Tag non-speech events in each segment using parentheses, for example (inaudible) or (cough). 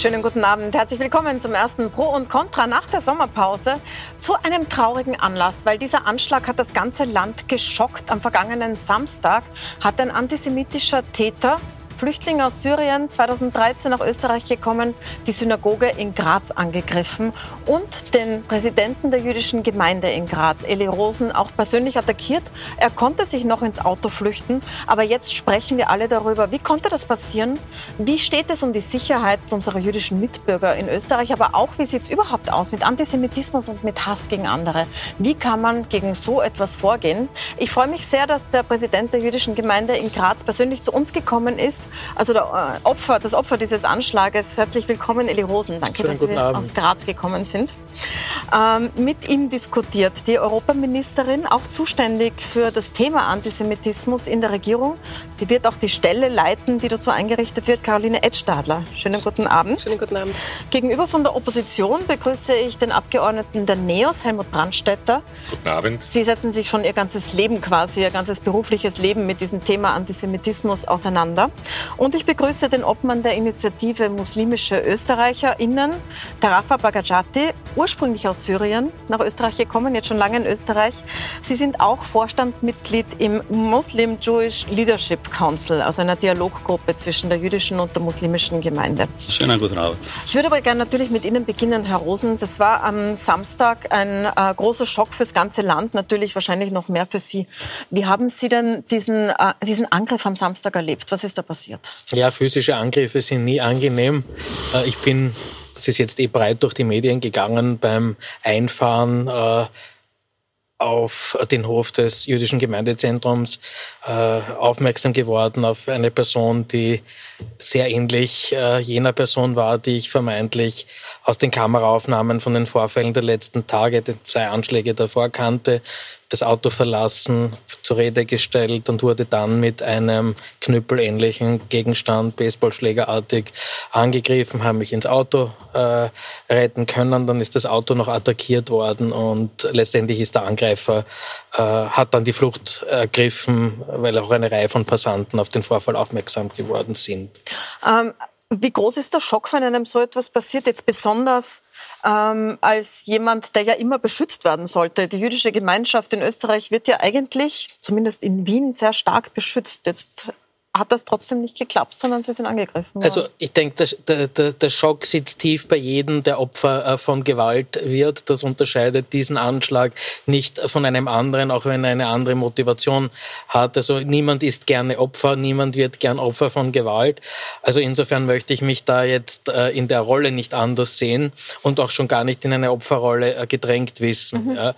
Schönen guten Abend. Herzlich willkommen zum ersten Pro und Contra nach der Sommerpause zu einem traurigen Anlass, weil dieser Anschlag hat das ganze Land geschockt. Am vergangenen Samstag hat ein antisemitischer Täter Flüchtling aus Syrien 2013 nach Österreich gekommen, die Synagoge in Graz angegriffen und den Präsidenten der jüdischen Gemeinde in Graz, Eli Rosen, auch persönlich attackiert. Er konnte sich noch ins Auto flüchten, aber jetzt sprechen wir alle darüber, wie konnte das passieren? Wie steht es um die Sicherheit unserer jüdischen Mitbürger in Österreich, aber auch wie sieht es überhaupt aus mit Antisemitismus und mit Hass gegen andere? Wie kann man gegen so etwas vorgehen? Ich freue mich sehr, dass der Präsident der jüdischen Gemeinde in Graz persönlich zu uns gekommen ist also der äh, Opfer, das Opfer dieses Anschlages. Herzlich willkommen, Eli Rosen. Danke, Schönen dass Sie Abend. aus Graz gekommen sind. Ähm, mit ihm diskutiert die Europaministerin, auch zuständig für das Thema Antisemitismus in der Regierung. Sie wird auch die Stelle leiten, die dazu eingerichtet wird, Caroline Edstadler. Schönen guten Abend. Schönen guten Abend. Gegenüber von der Opposition begrüße ich den Abgeordneten der NEOS, Helmut Brandstätter. Guten Abend. Sie setzen sich schon Ihr ganzes Leben quasi, Ihr ganzes berufliches Leben mit diesem Thema Antisemitismus auseinander. Und ich begrüße den Obmann der Initiative Muslimische ÖsterreicherInnen, Tarafa Bagajati, ursprünglich aus Syrien, nach Österreich gekommen, jetzt schon lange in Österreich. Sie sind auch Vorstandsmitglied im Muslim Jewish Leadership Council, also einer Dialoggruppe zwischen der jüdischen und der muslimischen Gemeinde. Schönen guten Abend. Ich würde aber gerne natürlich mit Ihnen beginnen, Herr Rosen. Das war am Samstag ein äh, großer Schock fürs ganze Land, natürlich wahrscheinlich noch mehr für Sie. Wie haben Sie denn diesen, äh, diesen Angriff am Samstag erlebt? Was ist da passiert? Ja, physische Angriffe sind nie angenehm. Äh, ich bin, das ist jetzt eh breit durch die Medien gegangen, beim Einfahren äh, auf den Hof des jüdischen Gemeindezentrums äh, aufmerksam geworden auf eine Person, die sehr ähnlich jener Person war, die ich vermeintlich aus den Kameraaufnahmen von den Vorfällen der letzten Tage, die zwei Anschläge davor kannte das Auto verlassen, zur Rede gestellt und wurde dann mit einem knüppelähnlichen Gegenstand, Baseballschlägerartig, angegriffen, haben mich ins Auto äh, retten können. Dann ist das Auto noch attackiert worden und letztendlich ist der Angreifer, äh, hat dann die Flucht ergriffen, weil auch eine Reihe von Passanten auf den Vorfall aufmerksam geworden sind. Ähm, wie groß ist der Schock, wenn einem so etwas passiert? Jetzt besonders ähm, als jemand, der ja immer beschützt werden sollte. Die jüdische Gemeinschaft in Österreich wird ja eigentlich, zumindest in Wien, sehr stark beschützt. Jetzt hat das trotzdem nicht geklappt, sondern sie sind angegriffen worden. Also ich denke, der, der, der Schock sitzt tief bei jedem, der Opfer äh, von Gewalt wird. Das unterscheidet diesen Anschlag nicht von einem anderen, auch wenn er eine andere Motivation hat. Also niemand ist gerne Opfer, niemand wird gern Opfer von Gewalt. Also insofern möchte ich mich da jetzt äh, in der Rolle nicht anders sehen und auch schon gar nicht in eine Opferrolle äh, gedrängt wissen. Mhm. Ja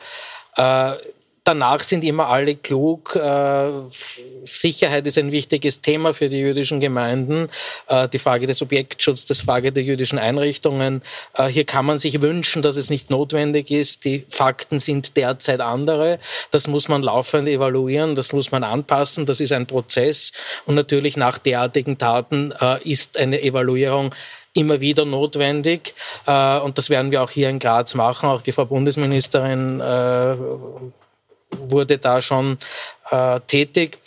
danach sind immer alle klug. Äh, Sicherheit ist ein wichtiges Thema für die jüdischen Gemeinden. Äh, die Frage des Objektschutzes, die Frage der jüdischen Einrichtungen. Äh, hier kann man sich wünschen, dass es nicht notwendig ist. Die Fakten sind derzeit andere. Das muss man laufend evaluieren, das muss man anpassen. Das ist ein Prozess. Und natürlich nach derartigen Taten ist eine Evaluierung immer wieder notwendig. Und das werden wir auch hier in Graz machen. Auch die Frau Bundesministerin wurde da schon äh, tätig.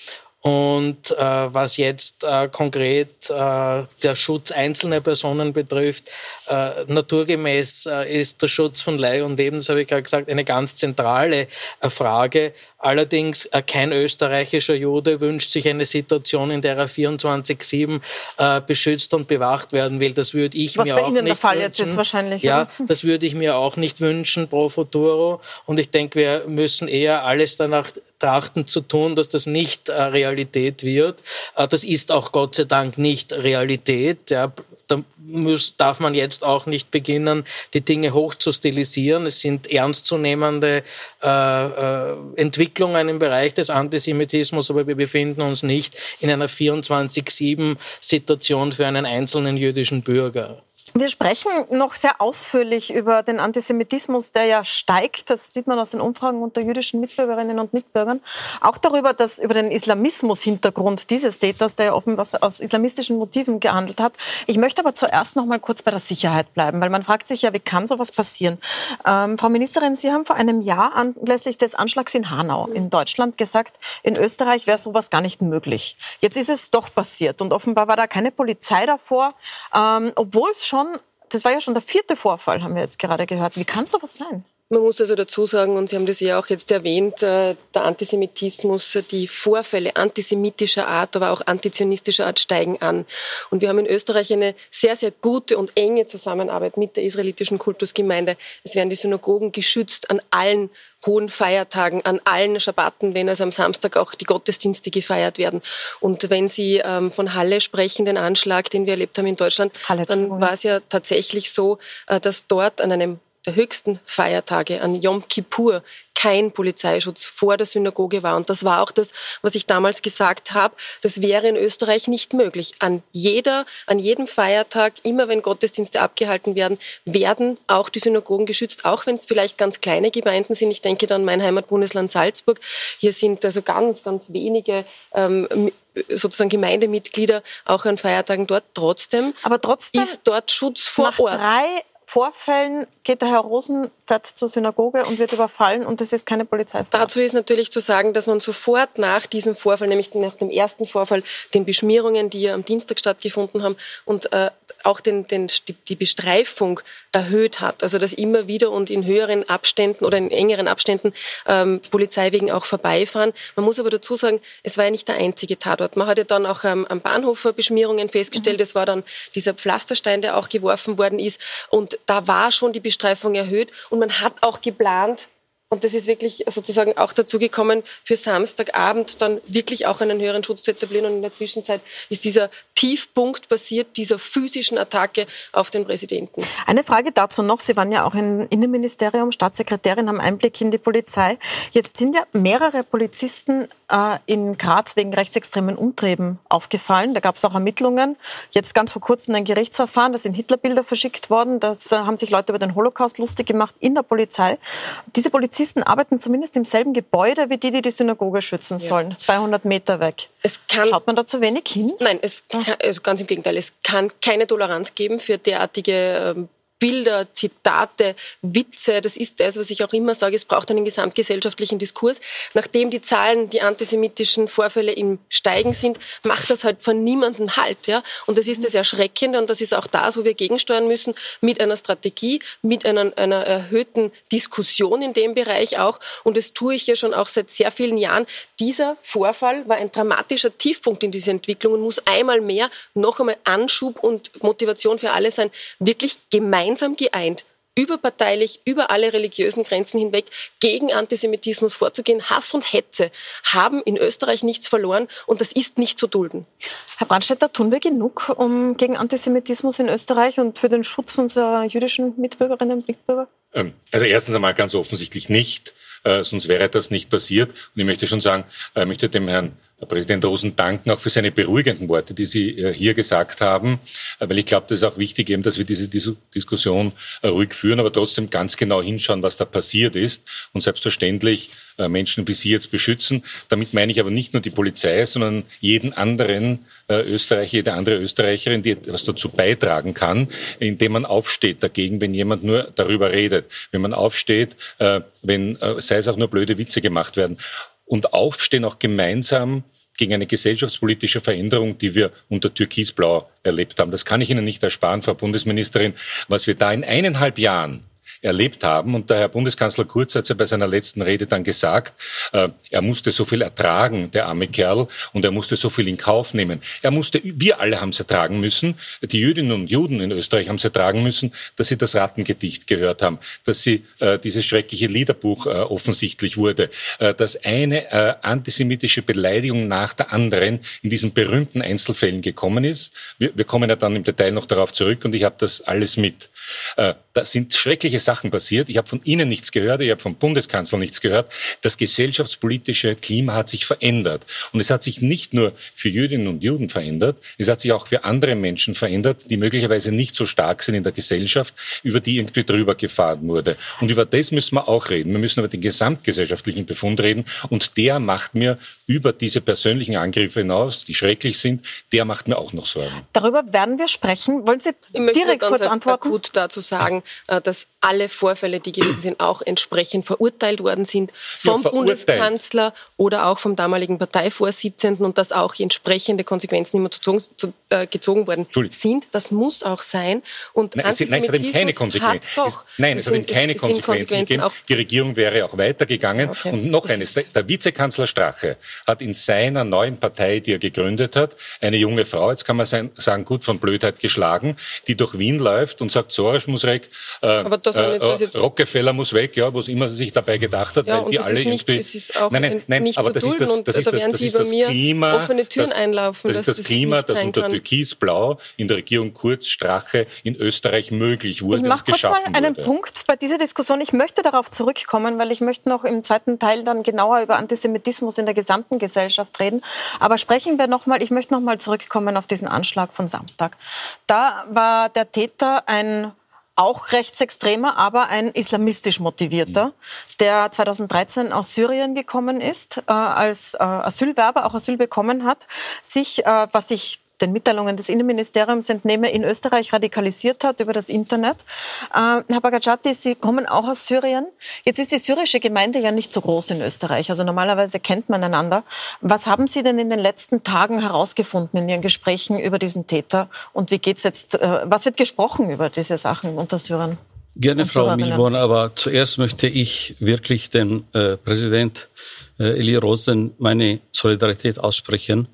Und äh, was jetzt äh, konkret äh, der Schutz einzelner Personen betrifft, äh, naturgemäß äh, ist der Schutz von Leih und Leben, das habe ich gerade gesagt, eine ganz zentrale äh, Frage. Allerdings kein österreichischer Jude wünscht sich eine Situation, in der er 24/7 äh, beschützt und bewacht werden will. Das würde ich Was mir auch Ihnen nicht der Fall wünschen. jetzt ist wahrscheinlich. Ja, das würde ich mir auch nicht wünschen pro futuro. Und ich denke, wir müssen eher alles danach trachten zu tun, dass das nicht Realität wird. Das ist auch Gott sei Dank nicht Realität. Ja da muss, darf man jetzt auch nicht beginnen, die Dinge hoch zu stilisieren. Es sind ernstzunehmende äh, äh, Entwicklungen im Bereich des Antisemitismus, aber wir befinden uns nicht in einer 24-7-Situation für einen einzelnen jüdischen Bürger. Wir sprechen noch sehr ausführlich über den Antisemitismus, der ja steigt. Das sieht man aus den Umfragen unter jüdischen Mitbürgerinnen und Mitbürgern. Auch darüber, dass über den Islamismus-Hintergrund dieses Täters, der ja offenbar aus islamistischen Motiven gehandelt hat. Ich möchte aber zuerst noch mal kurz bei der Sicherheit bleiben, weil man fragt sich ja, wie kann sowas passieren? Ähm, Frau Ministerin, Sie haben vor einem Jahr anlässlich des Anschlags in Hanau in Deutschland gesagt, in Österreich wäre sowas gar nicht möglich. Jetzt ist es doch passiert und offenbar war da keine Polizei davor, ähm, obwohl es schon schon, das war ja schon der vierte Vorfall, haben wir jetzt gerade gehört. Wie kann sowas sein? Man muss also dazu sagen, und Sie haben das ja auch jetzt erwähnt, äh, der Antisemitismus, die Vorfälle antisemitischer Art, aber auch antizionistischer Art steigen an. Und wir haben in Österreich eine sehr, sehr gute und enge Zusammenarbeit mit der israelitischen Kultusgemeinde. Es werden die Synagogen geschützt an allen hohen Feiertagen, an allen Schabbaten, wenn also am Samstag auch die Gottesdienste gefeiert werden. Und wenn Sie ähm, von Halle sprechen, den Anschlag, den wir erlebt haben in Deutschland, Halle, dann war es ja tatsächlich so, äh, dass dort an einem der höchsten Feiertage, an Yom Kippur, kein Polizeischutz vor der Synagoge war. Und das war auch das, was ich damals gesagt habe. Das wäre in Österreich nicht möglich. An jeder, an jedem Feiertag, immer wenn Gottesdienste abgehalten werden, werden auch die Synagogen geschützt, auch wenn es vielleicht ganz kleine Gemeinden sind. Ich denke dann mein Heimatbundesland Salzburg. Hier sind also ganz, ganz wenige ähm, sozusagen Gemeindemitglieder auch an Feiertagen dort. Trotzdem, Aber trotzdem ist dort Schutz vor nach Ort. Drei Vorfällen geht der Herr Rosen, fährt zur Synagoge und wird überfallen und es ist keine Polizei. Dazu ist natürlich zu sagen, dass man sofort nach diesem Vorfall, nämlich nach dem ersten Vorfall, den Beschmierungen, die ja am Dienstag stattgefunden haben und äh, auch den, den, die Bestreifung erhöht hat. Also dass immer wieder und in höheren Abständen oder in engeren Abständen ähm, Polizeiwegen auch vorbeifahren. Man muss aber dazu sagen, es war ja nicht der einzige Tatort. Man hat ja dann auch ähm, am Bahnhof Beschmierungen festgestellt. Mhm. Es war dann dieser Pflasterstein, der auch geworfen worden ist. Und da war schon die Bestreifung erhöht. Und man hat auch geplant, und das ist wirklich sozusagen auch dazu gekommen, für Samstagabend dann wirklich auch einen höheren Schutz zu etablieren. Und in der Zwischenzeit ist dieser Tiefpunkt passiert, dieser physischen Attacke auf den Präsidenten. Eine Frage dazu noch. Sie waren ja auch im Innenministerium Staatssekretärin, haben Einblick in die Polizei. Jetzt sind ja mehrere Polizisten äh, in Graz wegen rechtsextremen Umtrieben aufgefallen. Da gab es auch Ermittlungen. Jetzt ganz vor kurzem ein Gerichtsverfahren. Da sind Hitlerbilder verschickt worden. Das äh, haben sich Leute über den Holocaust lustig gemacht in der Polizei. Diese Polizisten arbeiten zumindest im selben Gebäude wie die, die die Synagoge schützen sollen. Ja. 200 Meter weg. Schaut man da zu wenig hin? Nein, es also ganz im Gegenteil, es kann keine Toleranz geben für derartige ähm, Bilder, Zitate, Witze, das ist das, was ich auch immer sage, es braucht einen gesamtgesellschaftlichen Diskurs. Nachdem die Zahlen, die antisemitischen Vorfälle im Steigen sind, macht das halt von niemandem Halt. Ja? Und das ist das Erschreckende und das ist auch das, wo wir gegensteuern müssen, mit einer Strategie, mit einer, einer erhöhten Diskussion in dem Bereich auch. Und das tue ich ja schon auch seit sehr vielen Jahren. Dieser Vorfall war ein dramatischer Tiefpunkt in dieser Entwicklung und muss einmal mehr noch einmal Anschub und Motivation für alle sein, wirklich gemeinsam gemeinsam geeint, überparteilich, über alle religiösen Grenzen hinweg gegen Antisemitismus vorzugehen. Hass und Hetze haben in Österreich nichts verloren und das ist nicht zu dulden. Herr Brandstätter, tun wir genug um gegen Antisemitismus in Österreich und für den Schutz unserer jüdischen Mitbürgerinnen und Mitbürger? Ähm, also erstens einmal ganz offensichtlich nicht, äh, sonst wäre das nicht passiert. Und ich möchte schon sagen, ich äh, möchte dem Herrn Herr Präsident Rosen danken auch für seine beruhigenden Worte, die Sie äh, hier gesagt haben, äh, weil ich glaube, das ist auch wichtig, eben, dass wir diese Diskussion äh, ruhig führen, aber trotzdem ganz genau hinschauen, was da passiert ist und selbstverständlich Menschen wie Sie jetzt beschützen. Damit meine ich aber nicht nur die Polizei, sondern jeden anderen Österreicher, jede andere Österreicherin, die etwas dazu beitragen kann, indem man aufsteht dagegen, wenn jemand nur darüber redet, wenn man aufsteht, wenn, sei es auch nur blöde Witze gemacht werden und aufstehen auch gemeinsam gegen eine gesellschaftspolitische Veränderung, die wir unter Türkisblau erlebt haben. Das kann ich Ihnen nicht ersparen, Frau Bundesministerin, was wir da in eineinhalb Jahren erlebt haben. Und der Herr Bundeskanzler Kurz hat ja bei seiner letzten Rede dann gesagt, äh, er musste so viel ertragen, der arme Kerl, und er musste so viel in Kauf nehmen. Er musste, wir alle haben es ertragen müssen, die Jüdinnen und Juden in Österreich haben es ertragen müssen, dass sie das Rattengedicht gehört haben, dass sie äh, dieses schreckliche Liederbuch äh, offensichtlich wurde, äh, dass eine äh, antisemitische Beleidigung nach der anderen in diesen berühmten Einzelfällen gekommen ist. Wir, wir kommen ja dann im Detail noch darauf zurück und ich habe das alles mit. Äh, da sind schreckliche Sachen passiert. Ich habe von Ihnen nichts gehört, ich habe vom Bundeskanzler nichts gehört. Das gesellschaftspolitische Klima hat sich verändert. Und es hat sich nicht nur für Jüdinnen und Juden verändert, es hat sich auch für andere Menschen verändert, die möglicherweise nicht so stark sind in der Gesellschaft, über die irgendwie drüber gefahren wurde. Und über das müssen wir auch reden. Wir müssen über den gesamtgesellschaftlichen Befund reden. Und der macht mir über diese persönlichen Angriffe hinaus, die schrecklich sind, der macht mir auch noch Sorgen. Darüber werden wir sprechen. Wollen Sie direkt kurz antworten? Dazu sagen, äh, dass alle Vorfälle, die gewesen sind, auch entsprechend verurteilt worden sind vom ja, Bundeskanzler oder auch vom damaligen Parteivorsitzenden und dass auch entsprechende Konsequenzen immer zu, zu, äh, gezogen worden sind. Das muss auch sein. Und nein, es, nein, es hat eben keine Konsequenzen. Doch, nein, es, es hat eben keine Konsequenzen, Konsequenzen gegeben. Die Regierung wäre auch weitergegangen. Okay. Und noch das eines, der, der Vizekanzler Strache hat in seiner neuen Partei, die er gegründet hat, eine junge Frau, jetzt kann man sagen, gut von Blödheit geschlagen, die durch Wien läuft und sagt, Soros muss weg, äh, äh, Rockefeller muss weg, ja, was immer sich dabei gedacht hat, ja, weil die alle nicht, irgendwie... Das ist auch nein, nein, nein, nicht aber das ist das, das, ist das, das, ist das Klima, offene Türen das, einlaufen, das ist das, das Klima, das unter Türkisblau in der Regierung Kurz Strache in Österreich möglich wurde Ich mache kurz mal einen wurde. Punkt bei dieser Diskussion. Ich möchte darauf zurückkommen, weil ich möchte noch im zweiten Teil dann genauer über Antisemitismus in der gesamten Gesellschaft reden. Aber sprechen wir noch mal, ich möchte noch mal zurückkommen auf diesen Anschlag von Samstag. Da war der Täter ein auch rechtsextremer, aber ein islamistisch motivierter, der 2013 aus Syrien gekommen ist, äh, als äh, Asylwerber auch Asyl bekommen hat, sich, äh, was sich den Mitteilungen des Innenministeriums entnehme, in Österreich radikalisiert hat über das Internet. Äh, Herr Bagacati, Sie kommen auch aus Syrien. Jetzt ist die syrische Gemeinde ja nicht so groß in Österreich. Also normalerweise kennt man einander. Was haben Sie denn in den letzten Tagen herausgefunden in Ihren Gesprächen über diesen Täter? Und wie geht's jetzt, äh, was wird gesprochen über diese Sachen unter Syrern? Gerne, Frau Milborn, aber zuerst möchte ich wirklich dem äh, Präsident äh, Eli Rosen meine Solidarität aussprechen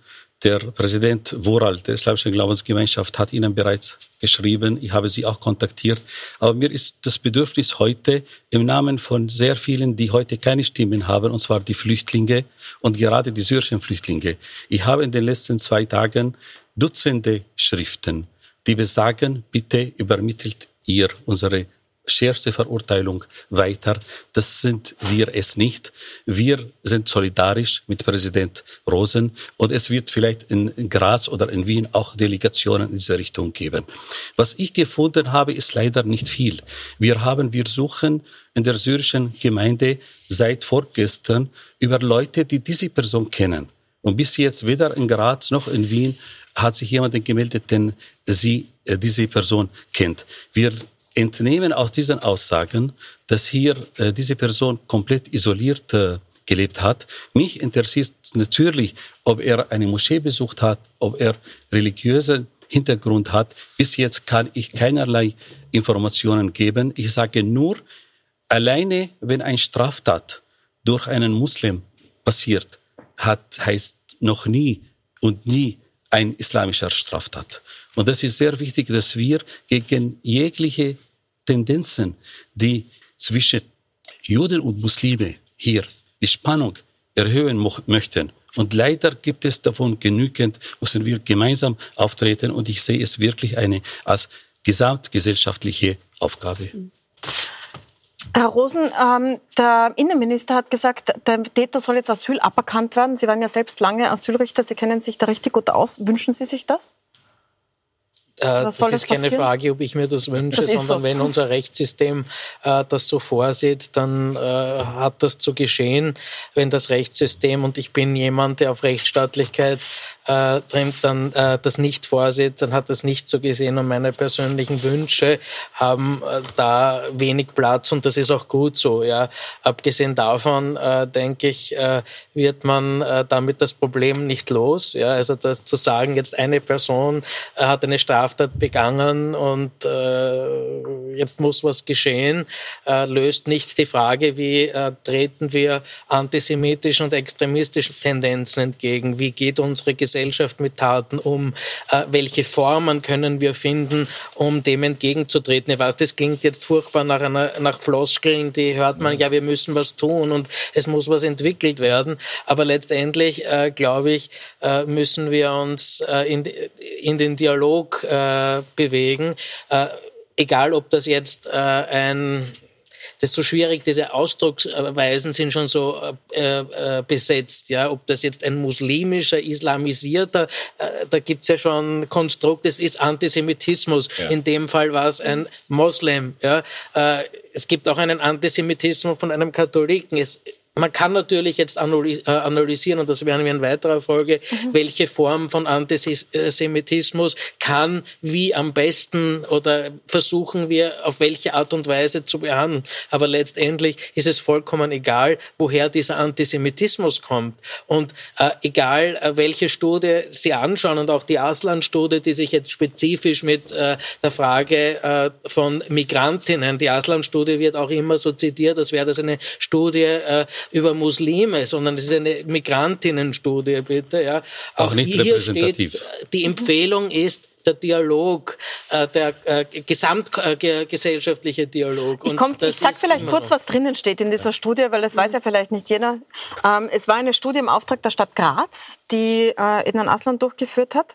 der Präsident Woral der Islamischen Glaubensgemeinschaft hat Ihnen bereits geschrieben. Ich habe Sie auch kontaktiert. Aber mir ist das Bedürfnis heute im Namen von sehr vielen, die heute keine Stimmen haben, und zwar die Flüchtlinge und gerade die syrischen Flüchtlinge. Ich habe in den letzten zwei Tagen Dutzende Schriften, die besagen, bitte übermittelt ihr unsere schärfste Verurteilung weiter. Das sind wir es nicht. Wir sind solidarisch mit Präsident Rosen und es wird vielleicht in Graz oder in Wien auch Delegationen in diese Richtung geben. Was ich gefunden habe, ist leider nicht viel. Wir haben, wir suchen in der syrischen Gemeinde seit vorgestern über Leute, die diese Person kennen. Und bis jetzt weder in Graz noch in Wien hat sich jemand gemeldet, den sie äh, diese Person kennt. Wir entnehmen aus diesen Aussagen, dass hier äh, diese Person komplett isoliert äh, gelebt hat. Mich interessiert natürlich, ob er eine Moschee besucht hat, ob er religiösen Hintergrund hat. Bis jetzt kann ich keinerlei Informationen geben. Ich sage nur, alleine wenn ein Straftat durch einen Muslim passiert, hat, heißt noch nie und nie ein islamischer Straftat. Und das ist sehr wichtig, dass wir gegen jegliche Tendenzen, die zwischen Juden und Muslime hier die Spannung erhöhen möchten. Und leider gibt es davon genügend, müssen wir gemeinsam auftreten. Und ich sehe es wirklich eine als gesamtgesellschaftliche Aufgabe. Herr Rosen, ähm, der Innenminister hat gesagt, der Täter soll jetzt Asyl aberkannt werden. Sie waren ja selbst lange Asylrichter, Sie kennen sich da richtig gut aus. Wünschen Sie sich das? Äh, das ist keine Frage, ob ich mir das wünsche, das sondern so. wenn unser Rechtssystem äh, das so vorsieht, dann äh, hat das zu geschehen. Wenn das Rechtssystem, und ich bin jemand, der auf Rechtsstaatlichkeit äh, dann äh, das nicht vorsieht, dann hat das nicht so gesehen und meine persönlichen Wünsche haben äh, da wenig Platz und das ist auch gut so. Ja, abgesehen davon äh, denke ich, äh, wird man äh, damit das Problem nicht los. Ja, also das zu sagen, jetzt eine Person äh, hat eine Straftat begangen und äh, jetzt muss was geschehen, äh, löst nicht die Frage, wie äh, treten wir antisemitischen und extremistischen Tendenzen entgegen, wie geht unsere Gesellschaft mit Taten um? Äh, welche Formen können wir finden, um dem entgegenzutreten? Ich weiß, das klingt jetzt furchtbar nach, einer, nach Floskeln, die hört man, ja, wir müssen was tun und es muss was entwickelt werden. Aber letztendlich, äh, glaube ich, äh, müssen wir uns äh, in, in den Dialog äh, bewegen. Äh, egal, ob das jetzt ein das ist so schwierig, diese Ausdrucksweisen sind schon so äh, äh, besetzt. Ja, ob das jetzt ein muslimischer, islamisierter, äh, da gibt's ja schon Konstrukt, das ist Antisemitismus. Ja. In dem Fall war es ein Moslem. Ja, äh, es gibt auch einen Antisemitismus von einem Katholiken. Es, man kann natürlich jetzt äh, analysieren, und das werden wir in weiterer Folge, mhm. welche Form von Antisemitismus kann wie am besten oder versuchen wir auf welche Art und Weise zu behandeln. Aber letztendlich ist es vollkommen egal, woher dieser Antisemitismus kommt. Und äh, egal, äh, welche Studie Sie anschauen und auch die Aslan-Studie, die sich jetzt spezifisch mit äh, der Frage äh, von Migrantinnen, die Aslan-Studie wird auch immer so zitiert, als wäre das eine Studie äh, über Muslime, sondern es ist eine Migrantinnenstudie, bitte. Ja. Auch, auch nicht repräsentativ. Steht, die Empfehlung ist, der Dialog, äh, der äh, gesamtgesellschaftliche Dialog. Und ich, ich sage vielleicht kurz, was drinnen steht in dieser Studie, weil das weiß ja vielleicht nicht jeder. Ähm, es war eine Studie im Auftrag der Stadt Graz, die äh, Ednan Aslan durchgeführt hat,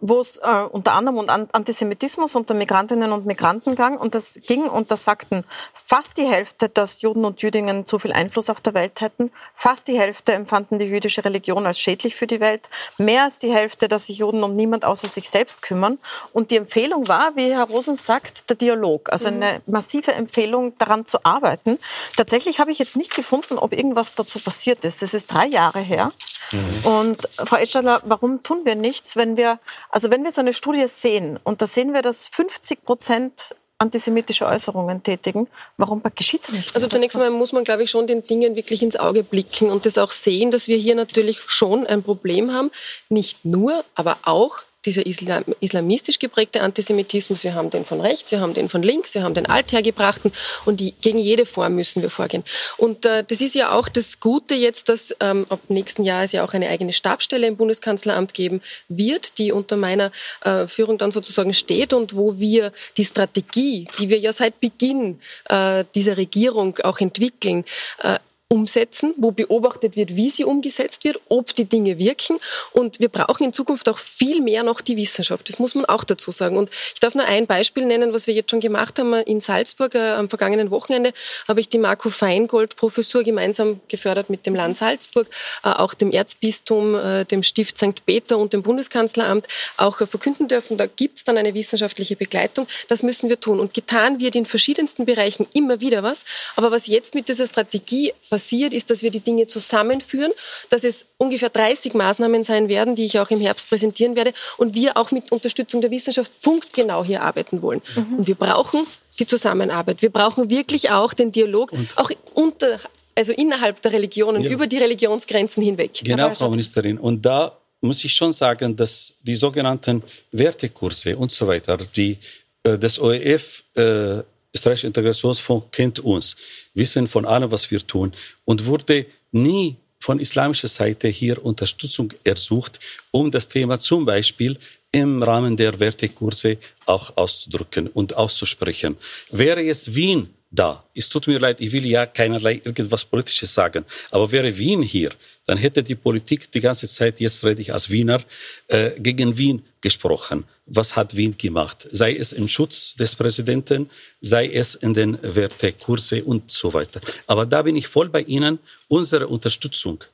wo es äh, unter anderem um Antisemitismus unter Migrantinnen und Migranten ging. Und das ging, und das sagten fast die Hälfte, dass Juden und Jüdinnen zu viel Einfluss auf der Welt hätten. Fast die Hälfte empfanden die jüdische Religion als schädlich für die Welt. Mehr als die Hälfte, dass sich Juden um niemand außer sich selbst kümmern kümmern. Und die Empfehlung war, wie Herr Rosen sagt, der Dialog. Also eine massive Empfehlung, daran zu arbeiten. Tatsächlich habe ich jetzt nicht gefunden, ob irgendwas dazu passiert ist. Das ist drei Jahre her. Mhm. Und Frau Edstadler, warum tun wir nichts, wenn wir, also wenn wir so eine Studie sehen und da sehen wir, dass 50 Prozent antisemitische Äußerungen tätigen. Warum geschieht das nicht? Also zunächst einmal muss man, glaube ich, schon den Dingen wirklich ins Auge blicken und das auch sehen, dass wir hier natürlich schon ein Problem haben. Nicht nur, aber auch dieser Islam, islamistisch geprägte Antisemitismus, wir haben den von rechts, wir haben den von links, wir haben den althergebrachten und die, gegen jede Form müssen wir vorgehen. Und äh, das ist ja auch das Gute jetzt, dass ähm, ab nächsten Jahr es ja auch eine eigene Stabstelle im Bundeskanzleramt geben wird, die unter meiner äh, Führung dann sozusagen steht und wo wir die Strategie, die wir ja seit Beginn äh, dieser Regierung auch entwickeln, äh, umsetzen, wo beobachtet wird, wie sie umgesetzt wird, ob die Dinge wirken. Und wir brauchen in Zukunft auch viel mehr noch die Wissenschaft. Das muss man auch dazu sagen. Und ich darf nur ein Beispiel nennen, was wir jetzt schon gemacht haben. In Salzburg äh, am vergangenen Wochenende habe ich die Marco Feingold Professur gemeinsam gefördert mit dem Land Salzburg, äh, auch dem Erzbistum, äh, dem Stift St. Peter und dem Bundeskanzleramt auch äh, verkünden dürfen. Da gibt es dann eine wissenschaftliche Begleitung. Das müssen wir tun. Und getan wird in verschiedensten Bereichen immer wieder was. Aber was jetzt mit dieser Strategie passiert, ist, dass wir die Dinge zusammenführen, dass es ungefähr 30 Maßnahmen sein werden, die ich auch im Herbst präsentieren werde und wir auch mit Unterstützung der Wissenschaft punktgenau hier arbeiten wollen. Mhm. Und wir brauchen die Zusammenarbeit. Wir brauchen wirklich auch den Dialog, und auch unter, also innerhalb der Religionen, ja. über die Religionsgrenzen hinweg. Genau, Frau Ministerin. Und da muss ich schon sagen, dass die sogenannten Wertekurse und so weiter, die das OEF äh, österreichische Integrationsfonds kennt uns, wissen von allem, was wir tun und wurde nie von islamischer Seite hier Unterstützung ersucht, um das Thema zum Beispiel im Rahmen der Wertekurse auch auszudrücken und auszusprechen. Wäre jetzt Wien da. Es tut mir leid, ich will ja keinerlei irgendwas Politisches sagen. Aber wäre Wien hier, dann hätte die Politik die ganze Zeit, jetzt rede ich als Wiener, äh, gegen Wien gesprochen. Was hat Wien gemacht? Sei es im Schutz des Präsidenten, sei es in den Wertekurse und so weiter. Aber da bin ich voll bei Ihnen. Unsere Unterstützung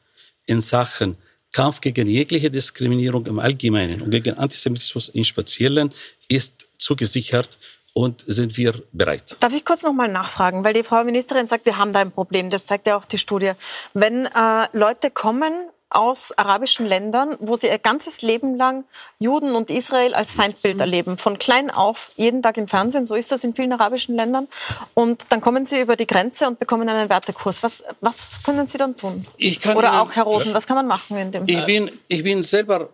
in Sachen Kampf gegen jegliche Diskriminierung im Allgemeinen und gegen Antisemitismus im Speziellen ist zugesichert und sind wir bereit. Darf ich kurz noch mal nachfragen, weil die Frau Ministerin sagt, wir haben da ein Problem. Das zeigt ja auch die Studie. Wenn äh, Leute kommen aus arabischen Ländern, wo sie ihr ganzes Leben lang Juden und Israel als Feindbild erleben. Von klein auf, jeden Tag im Fernsehen, so ist das in vielen arabischen Ländern. Und dann kommen sie über die Grenze und bekommen einen Wertekurs. Was, was können Sie dann tun? Oder Ihnen, auch, Herr Rosen, was kann man machen in dem ich Fall? Bin, ich bin selber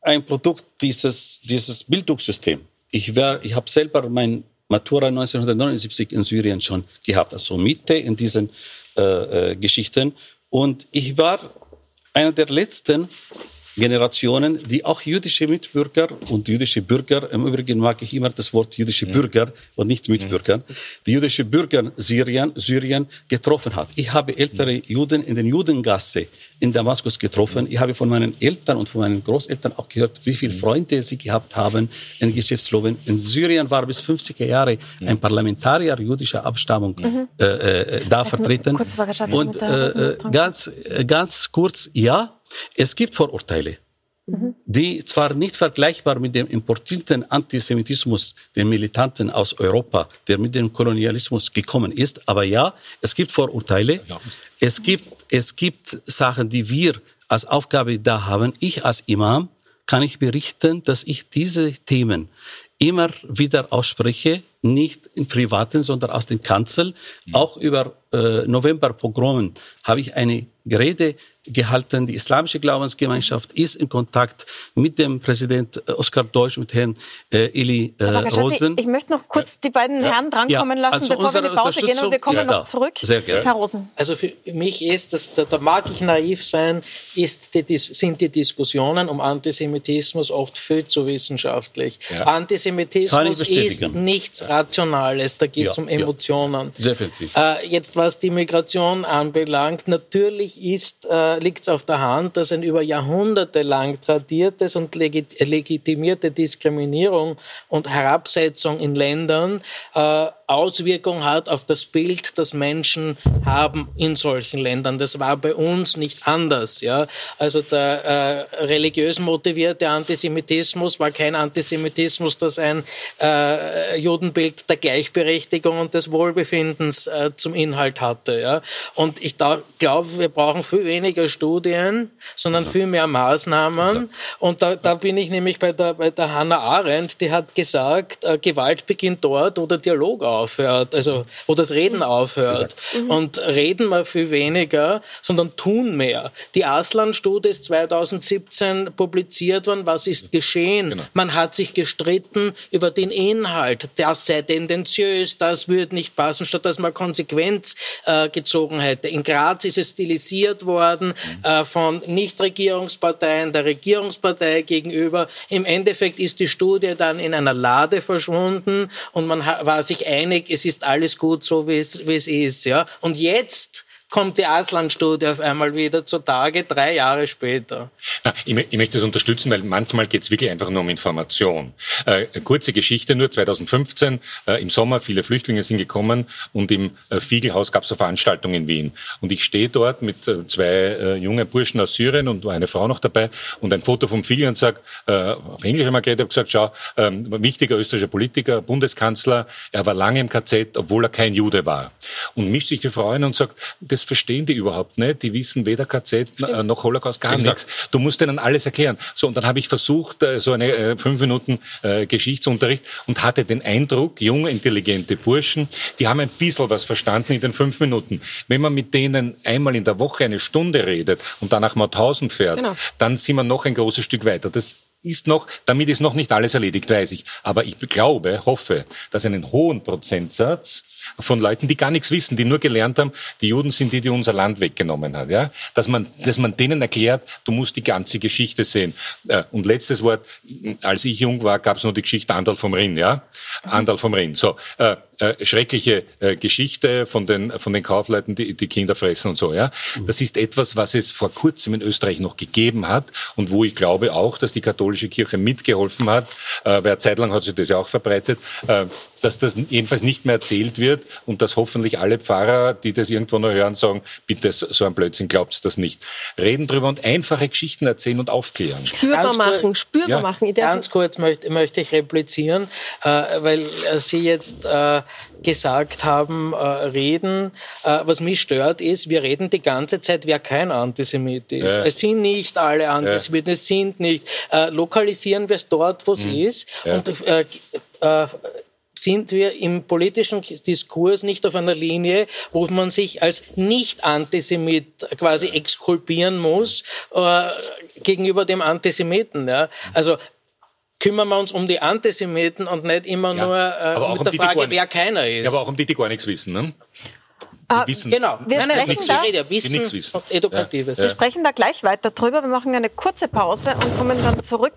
ein Produkt dieses, dieses Bildungssystems. Ich, ich habe selber mein Matura 1979 in Syrien schon gehabt, also Mitte in diesen äh, äh, Geschichten. Und ich war einer der letzten Generationen, die auch jüdische Mitbürger und jüdische Bürger, im Übrigen mag ich immer das Wort jüdische Bürger und nicht Mitbürger, die jüdische Bürger Syrien, Syrien getroffen hat. Ich habe ältere Juden in den Judengasse in Damaskus getroffen. Ich habe von meinen Eltern und von meinen Großeltern auch gehört, wie viele Freunde sie gehabt haben in Geschäftsloben. In Syrien war bis 50er Jahre ein Parlamentarier jüdischer Abstammung mhm. äh, äh, da vertreten. Und äh, ganz, ganz kurz, ja, es gibt Vorurteile. Mhm. die zwar nicht vergleichbar mit dem importierten Antisemitismus, den Militanten aus Europa, der mit dem Kolonialismus gekommen ist, aber ja, es gibt Vorurteile, es gibt, es gibt Sachen, die wir als Aufgabe da haben. Ich als Imam kann ich berichten, dass ich diese Themen immer wieder ausspreche, nicht im Privaten, sondern aus dem Kanzel. Mhm. Auch über äh, Novemberpogromen habe ich eine Rede gehalten. Die islamische Glaubensgemeinschaft ist in Kontakt mit dem Präsident äh, Oskar Deutsch, mit Herrn äh, Eli äh, Rosen. Ich möchte noch kurz die beiden ja. Herren drankommen ja. lassen, also bevor wir in die Pause gehen und wir kommen ja, noch zurück. Sehr gerne. Herr Rosen. Also für mich ist, das, da, da mag ich naiv sein, ist die, sind die Diskussionen um Antisemitismus oft viel zu wissenschaftlich. Antisemitismus ist nichts Rationales, da geht es um Emotionen. Definitiv. Äh, jetzt was die Migration anbelangt, natürlich ist äh, liegt es auf der Hand, dass ein über Jahrhunderte lang tradiertes und legitimierte Diskriminierung und Herabsetzung in Ländern äh, Auswirkung hat auf das Bild, das Menschen haben in solchen Ländern. Das war bei uns nicht anders. Ja? Also der äh, religiös motivierte Antisemitismus war kein Antisemitismus, das ein äh, Judenbild der Gleichberechtigung und des Wohlbefindens äh, zum Inhalt hatte. Ja? Und ich glaube, wir brauchen viel weniger Studien, sondern viel mehr Maßnahmen. Und da, da bin ich nämlich bei der, bei der Hannah Arendt, die hat gesagt, äh, Gewalt beginnt dort, wo der Dialog aufhört, also wo das Reden aufhört. Mhm. Und reden wir viel weniger, sondern tun mehr. Die Aslan-Studie ist 2017 publiziert worden. Was ist geschehen? Genau. Man hat sich gestritten über den Inhalt. Das sei tendenziös, das würde nicht passen, statt dass man Konsequenz äh, gezogen hätte. In Graz ist es stilisiert worden mhm. Äh, von Nichtregierungsparteien, der Regierungspartei gegenüber. Im Endeffekt ist die Studie dann in einer Lade verschwunden und man war sich einig, es ist alles gut so, wie es, wie es ist. Ja? Und jetzt kommt die Auslandsstudie auf einmal wieder zutage, drei Jahre später. Ich, ich, möchte das unterstützen, weil manchmal geht es wirklich einfach nur um Information. Äh, kurze Geschichte nur, 2015 äh, im Sommer, viele Flüchtlinge sind gekommen und im äh, Fiegelhaus gab es eine Veranstaltung in Wien. Und ich stehe dort mit äh, zwei äh, jungen Burschen aus Syrien und eine Frau noch dabei und ein Foto vom Fiegel und sage, äh, auf Englisch wir geredet, habe gesagt, schau, ähm, wichtiger österreichischer Politiker, Bundeskanzler, er war lange im KZ, obwohl er kein Jude war. Und mischt sich die Frau ein und sagt, das verstehen die überhaupt nicht. Die wissen weder KZ Stimmt. noch Holocaust, gar Exakt. nichts. Du musst denen alles erklären. So, und dann habe ich versucht, äh, so eine äh, fünf Minuten äh, Geschichtsunterricht und hatte den Eindruck, junge, intelligente Burschen, die haben ein bisschen was verstanden in den fünf Minuten. Wenn man mit denen einmal in der Woche eine Stunde redet und dann nach Mauthausen fährt, genau. dann sind wir noch ein großes Stück weiter. Das ist noch, damit ist noch nicht alles erledigt, weiß ich. Aber ich glaube, hoffe, dass einen hohen Prozentsatz von Leuten, die gar nichts wissen, die nur gelernt haben, die Juden sind die, die unser Land weggenommen hat, ja, dass man, dass man denen erklärt, du musst die ganze Geschichte sehen. Äh, und letztes Wort, als ich jung war, gab es noch die Geschichte Andal vom Rinn, ja, Andal vom Rinn. So, äh, äh, schreckliche äh, Geschichte von den von den Kaufleuten, die die Kinder fressen und so. Ja, das ist etwas, was es vor kurzem in Österreich noch gegeben hat und wo ich glaube auch, dass die katholische Kirche mitgeholfen hat. Äh, weil zeitlang hat sich das ja auch verbreitet, äh, dass das jedenfalls nicht mehr erzählt wird und dass hoffentlich alle Pfarrer, die das irgendwo noch hören, sagen, bitte so ein Blödsinn glaubt's das nicht. Reden drüber und einfache Geschichten erzählen und aufklären. Spürbar ganz machen, spürbar ja. machen. Ganz kurz möchte, möchte ich replizieren, äh, weil äh, Sie jetzt äh, gesagt haben, äh, reden. Äh, was mich stört, ist, wir reden die ganze Zeit, wer kein Antisemit ist. Ja. Es sind nicht alle Antisemiten, ja. es sind nicht. Äh, lokalisieren wir es dort, wo es mhm. ist. Ja. Und äh, äh, sind wir im politischen Diskurs nicht auf einer Linie, wo man sich als Nicht-Antisemit quasi exkulpieren muss äh, gegenüber dem Antisemiten. Ja? Also kümmern wir uns um die Antisemiten und nicht immer ja, nur äh, mit um der Frage, wer keiner ist. Ja, aber auch um die, die gar nichts wissen. Ne? Ah, wissen. Genau. Wir nein, nein, da, rede, Wissen, wissen. Edukatives. Ja. Wir sprechen da gleich weiter drüber. Wir machen eine kurze Pause und kommen dann zurück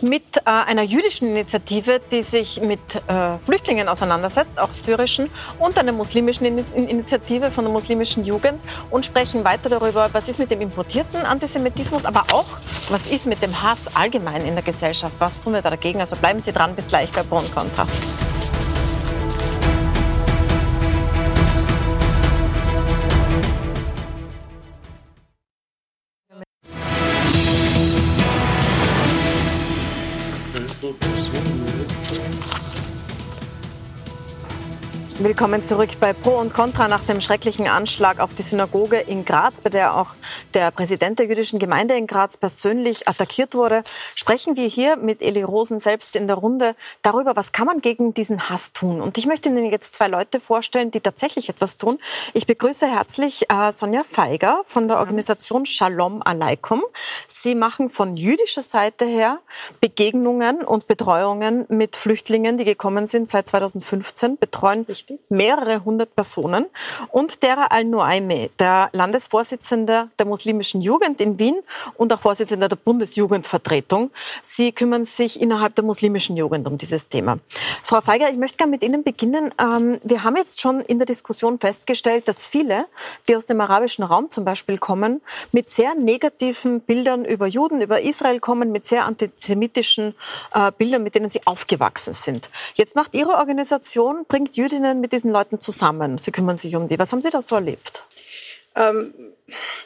mit äh, einer jüdischen Initiative, die sich mit äh, Flüchtlingen auseinandersetzt, auch syrischen, und einer muslimischen Initiative von der muslimischen Jugend und sprechen weiter darüber, was ist mit dem importierten Antisemitismus, aber auch, was ist mit dem Hass allgemein in der Gesellschaft. Was tun wir da dagegen? Also bleiben Sie dran, bis gleich bei und Contra. Willkommen zurück bei Pro und Contra nach dem schrecklichen Anschlag auf die Synagoge in Graz, bei der auch der Präsident der jüdischen Gemeinde in Graz persönlich attackiert wurde. Sprechen wir hier mit Eli Rosen selbst in der Runde darüber, was kann man gegen diesen Hass tun. Und ich möchte Ihnen jetzt zwei Leute vorstellen, die tatsächlich etwas tun. Ich begrüße herzlich äh, Sonja Feiger von der Organisation Shalom Aleikum. Sie machen von jüdischer Seite her Begegnungen und Betreuungen mit Flüchtlingen, die gekommen sind seit 2015, betreuen Richtig mehrere hundert Personen. Und Dera Al-Nuaimi, der Landesvorsitzende der muslimischen Jugend in Wien und auch Vorsitzender der Bundesjugendvertretung. Sie kümmern sich innerhalb der muslimischen Jugend um dieses Thema. Frau Feiger, ich möchte gerne mit Ihnen beginnen. Ähm, wir haben jetzt schon in der Diskussion festgestellt, dass viele, die aus dem arabischen Raum zum Beispiel kommen, mit sehr negativen Bildern über Juden, über Israel kommen, mit sehr antisemitischen äh, Bildern, mit denen sie aufgewachsen sind. Jetzt macht Ihre Organisation, bringt Jüdinnen mit diesen Leuten zusammen? Sie kümmern sich um die. Was haben Sie da so erlebt? Ähm,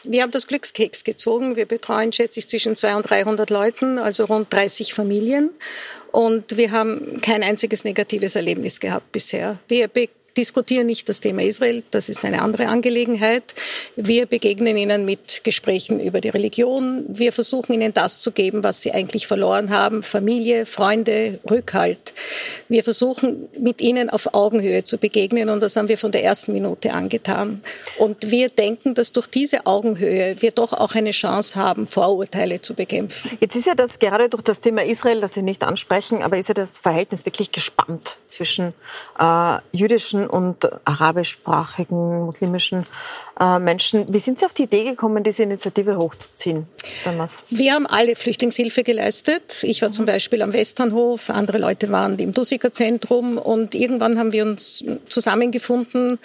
wir haben das Glückskeks gezogen. Wir betreuen, schätze ich, zwischen 200 und 300 Leuten, also rund 30 Familien. Und wir haben kein einziges negatives Erlebnis gehabt bisher. Wir diskutieren nicht das Thema Israel, das ist eine andere Angelegenheit. Wir begegnen ihnen mit Gesprächen über die Religion. Wir versuchen ihnen das zu geben, was sie eigentlich verloren haben, Familie, Freunde, Rückhalt. Wir versuchen mit ihnen auf Augenhöhe zu begegnen und das haben wir von der ersten Minute angetan. Und wir denken, dass durch diese Augenhöhe wir doch auch eine Chance haben, Vorurteile zu bekämpfen. Jetzt ist ja das gerade durch das Thema Israel, das Sie nicht ansprechen, aber ist ja das Verhältnis wirklich gespannt zwischen äh, jüdischen und arabischsprachigen muslimischen äh, Menschen. Wie sind Sie auf die Idee gekommen, diese Initiative hochzuziehen, damals? Wir haben alle Flüchtlingshilfe geleistet. Ich war zum Beispiel am Westernhof, andere Leute waren im Dusiker Zentrum und irgendwann haben wir uns zusammengefunden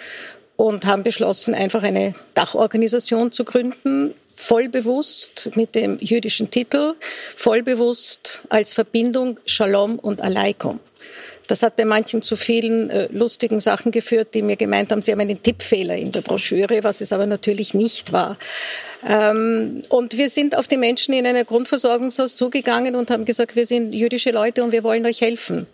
und haben beschlossen, einfach eine Dachorganisation zu gründen, vollbewusst mit dem jüdischen Titel, vollbewusst als Verbindung Shalom und Aleikum. Das hat bei manchen zu vielen äh, lustigen Sachen geführt, die mir gemeint haben, sie haben einen Tippfehler in der Broschüre, was es aber natürlich nicht war. Ähm, und wir sind auf die Menschen in einer Grundversorgungshaus zugegangen und haben gesagt, wir sind jüdische Leute und wir wollen euch helfen.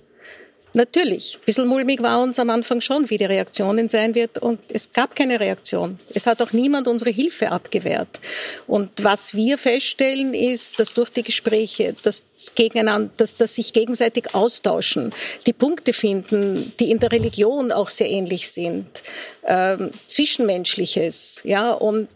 Natürlich. Ein bisschen mulmig war uns am Anfang schon, wie die Reaktionen sein wird. Und es gab keine Reaktion. Es hat auch niemand unsere Hilfe abgewehrt. Und was wir feststellen, ist, dass durch die Gespräche, dass gegeneinander, dass, dass sich gegenseitig austauschen, die Punkte finden, die in der Religion auch sehr ähnlich sind, ähm, Zwischenmenschliches, ja, und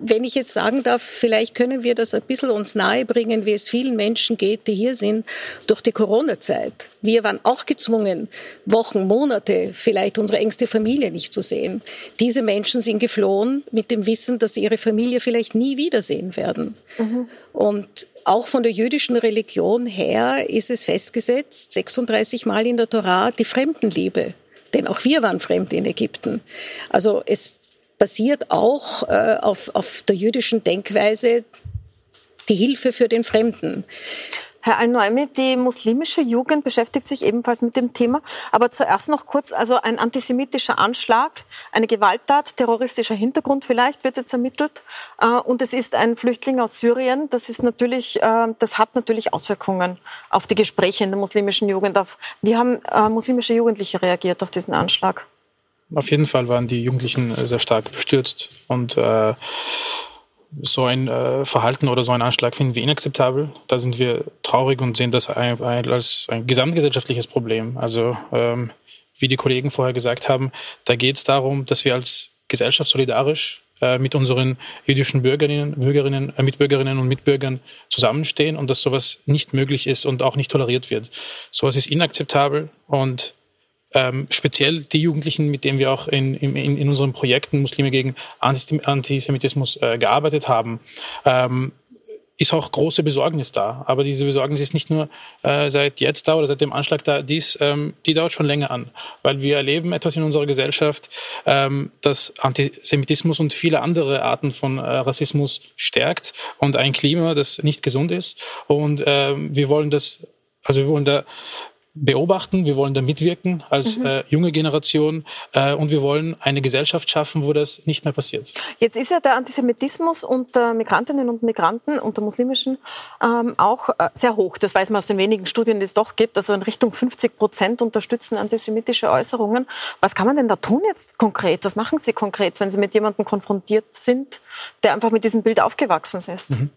wenn ich jetzt sagen darf, vielleicht können wir das ein bisschen uns nahebringen, wie es vielen Menschen geht, die hier sind, durch die Corona-Zeit. Wir waren auch gezwungen, Wochen, Monate vielleicht unsere engste Familie nicht zu sehen. Diese Menschen sind geflohen mit dem Wissen, dass sie ihre Familie vielleicht nie wiedersehen werden. Mhm. Und auch von der jüdischen Religion her ist es festgesetzt, 36 Mal in der Torah, die Fremdenliebe. Denn auch wir waren fremd in Ägypten. Also es basiert auch äh, auf, auf der jüdischen Denkweise die Hilfe für den Fremden. Herr Al-Noemi, die muslimische Jugend beschäftigt sich ebenfalls mit dem Thema. Aber zuerst noch kurz, also ein antisemitischer Anschlag, eine Gewalttat, terroristischer Hintergrund vielleicht wird jetzt ermittelt. Äh, und es ist ein Flüchtling aus Syrien. Das ist natürlich, äh, das hat natürlich Auswirkungen auf die Gespräche in der muslimischen Jugend. Wie haben äh, muslimische Jugendliche reagiert auf diesen Anschlag? Auf jeden Fall waren die Jugendlichen sehr stark bestürzt und äh, so ein äh, Verhalten oder so ein Anschlag finden wir inakzeptabel. Da sind wir traurig und sehen das ein, ein, als ein gesamtgesellschaftliches Problem. Also ähm, wie die Kollegen vorher gesagt haben, da geht es darum, dass wir als Gesellschaft solidarisch äh, mit unseren jüdischen Bürgerinnen, Bürgerinnen, äh, Mitbürgerinnen und Mitbürgern zusammenstehen und dass sowas nicht möglich ist und auch nicht toleriert wird. Sowas ist inakzeptabel und ähm, speziell die Jugendlichen, mit denen wir auch in, in, in unseren Projekten Muslime gegen Antisemitismus äh, gearbeitet haben, ähm, ist auch große Besorgnis da. Aber diese Besorgnis ist nicht nur äh, seit jetzt da oder seit dem Anschlag da, dies, ähm, die dauert schon länger an. Weil wir erleben etwas in unserer Gesellschaft, ähm, das Antisemitismus und viele andere Arten von äh, Rassismus stärkt und ein Klima, das nicht gesund ist. Und äh, wir wollen das, also wir wollen da beobachten, wir wollen da mitwirken als mhm. äh, junge Generation äh, und wir wollen eine Gesellschaft schaffen, wo das nicht mehr passiert. Jetzt ist ja der Antisemitismus unter Migrantinnen und Migranten, unter muslimischen, ähm, auch äh, sehr hoch. Das weiß man aus den wenigen Studien, die es doch gibt. Also in Richtung 50 Prozent unterstützen antisemitische Äußerungen. Was kann man denn da tun jetzt konkret? Was machen Sie konkret, wenn Sie mit jemandem konfrontiert sind, der einfach mit diesem Bild aufgewachsen ist? Mhm.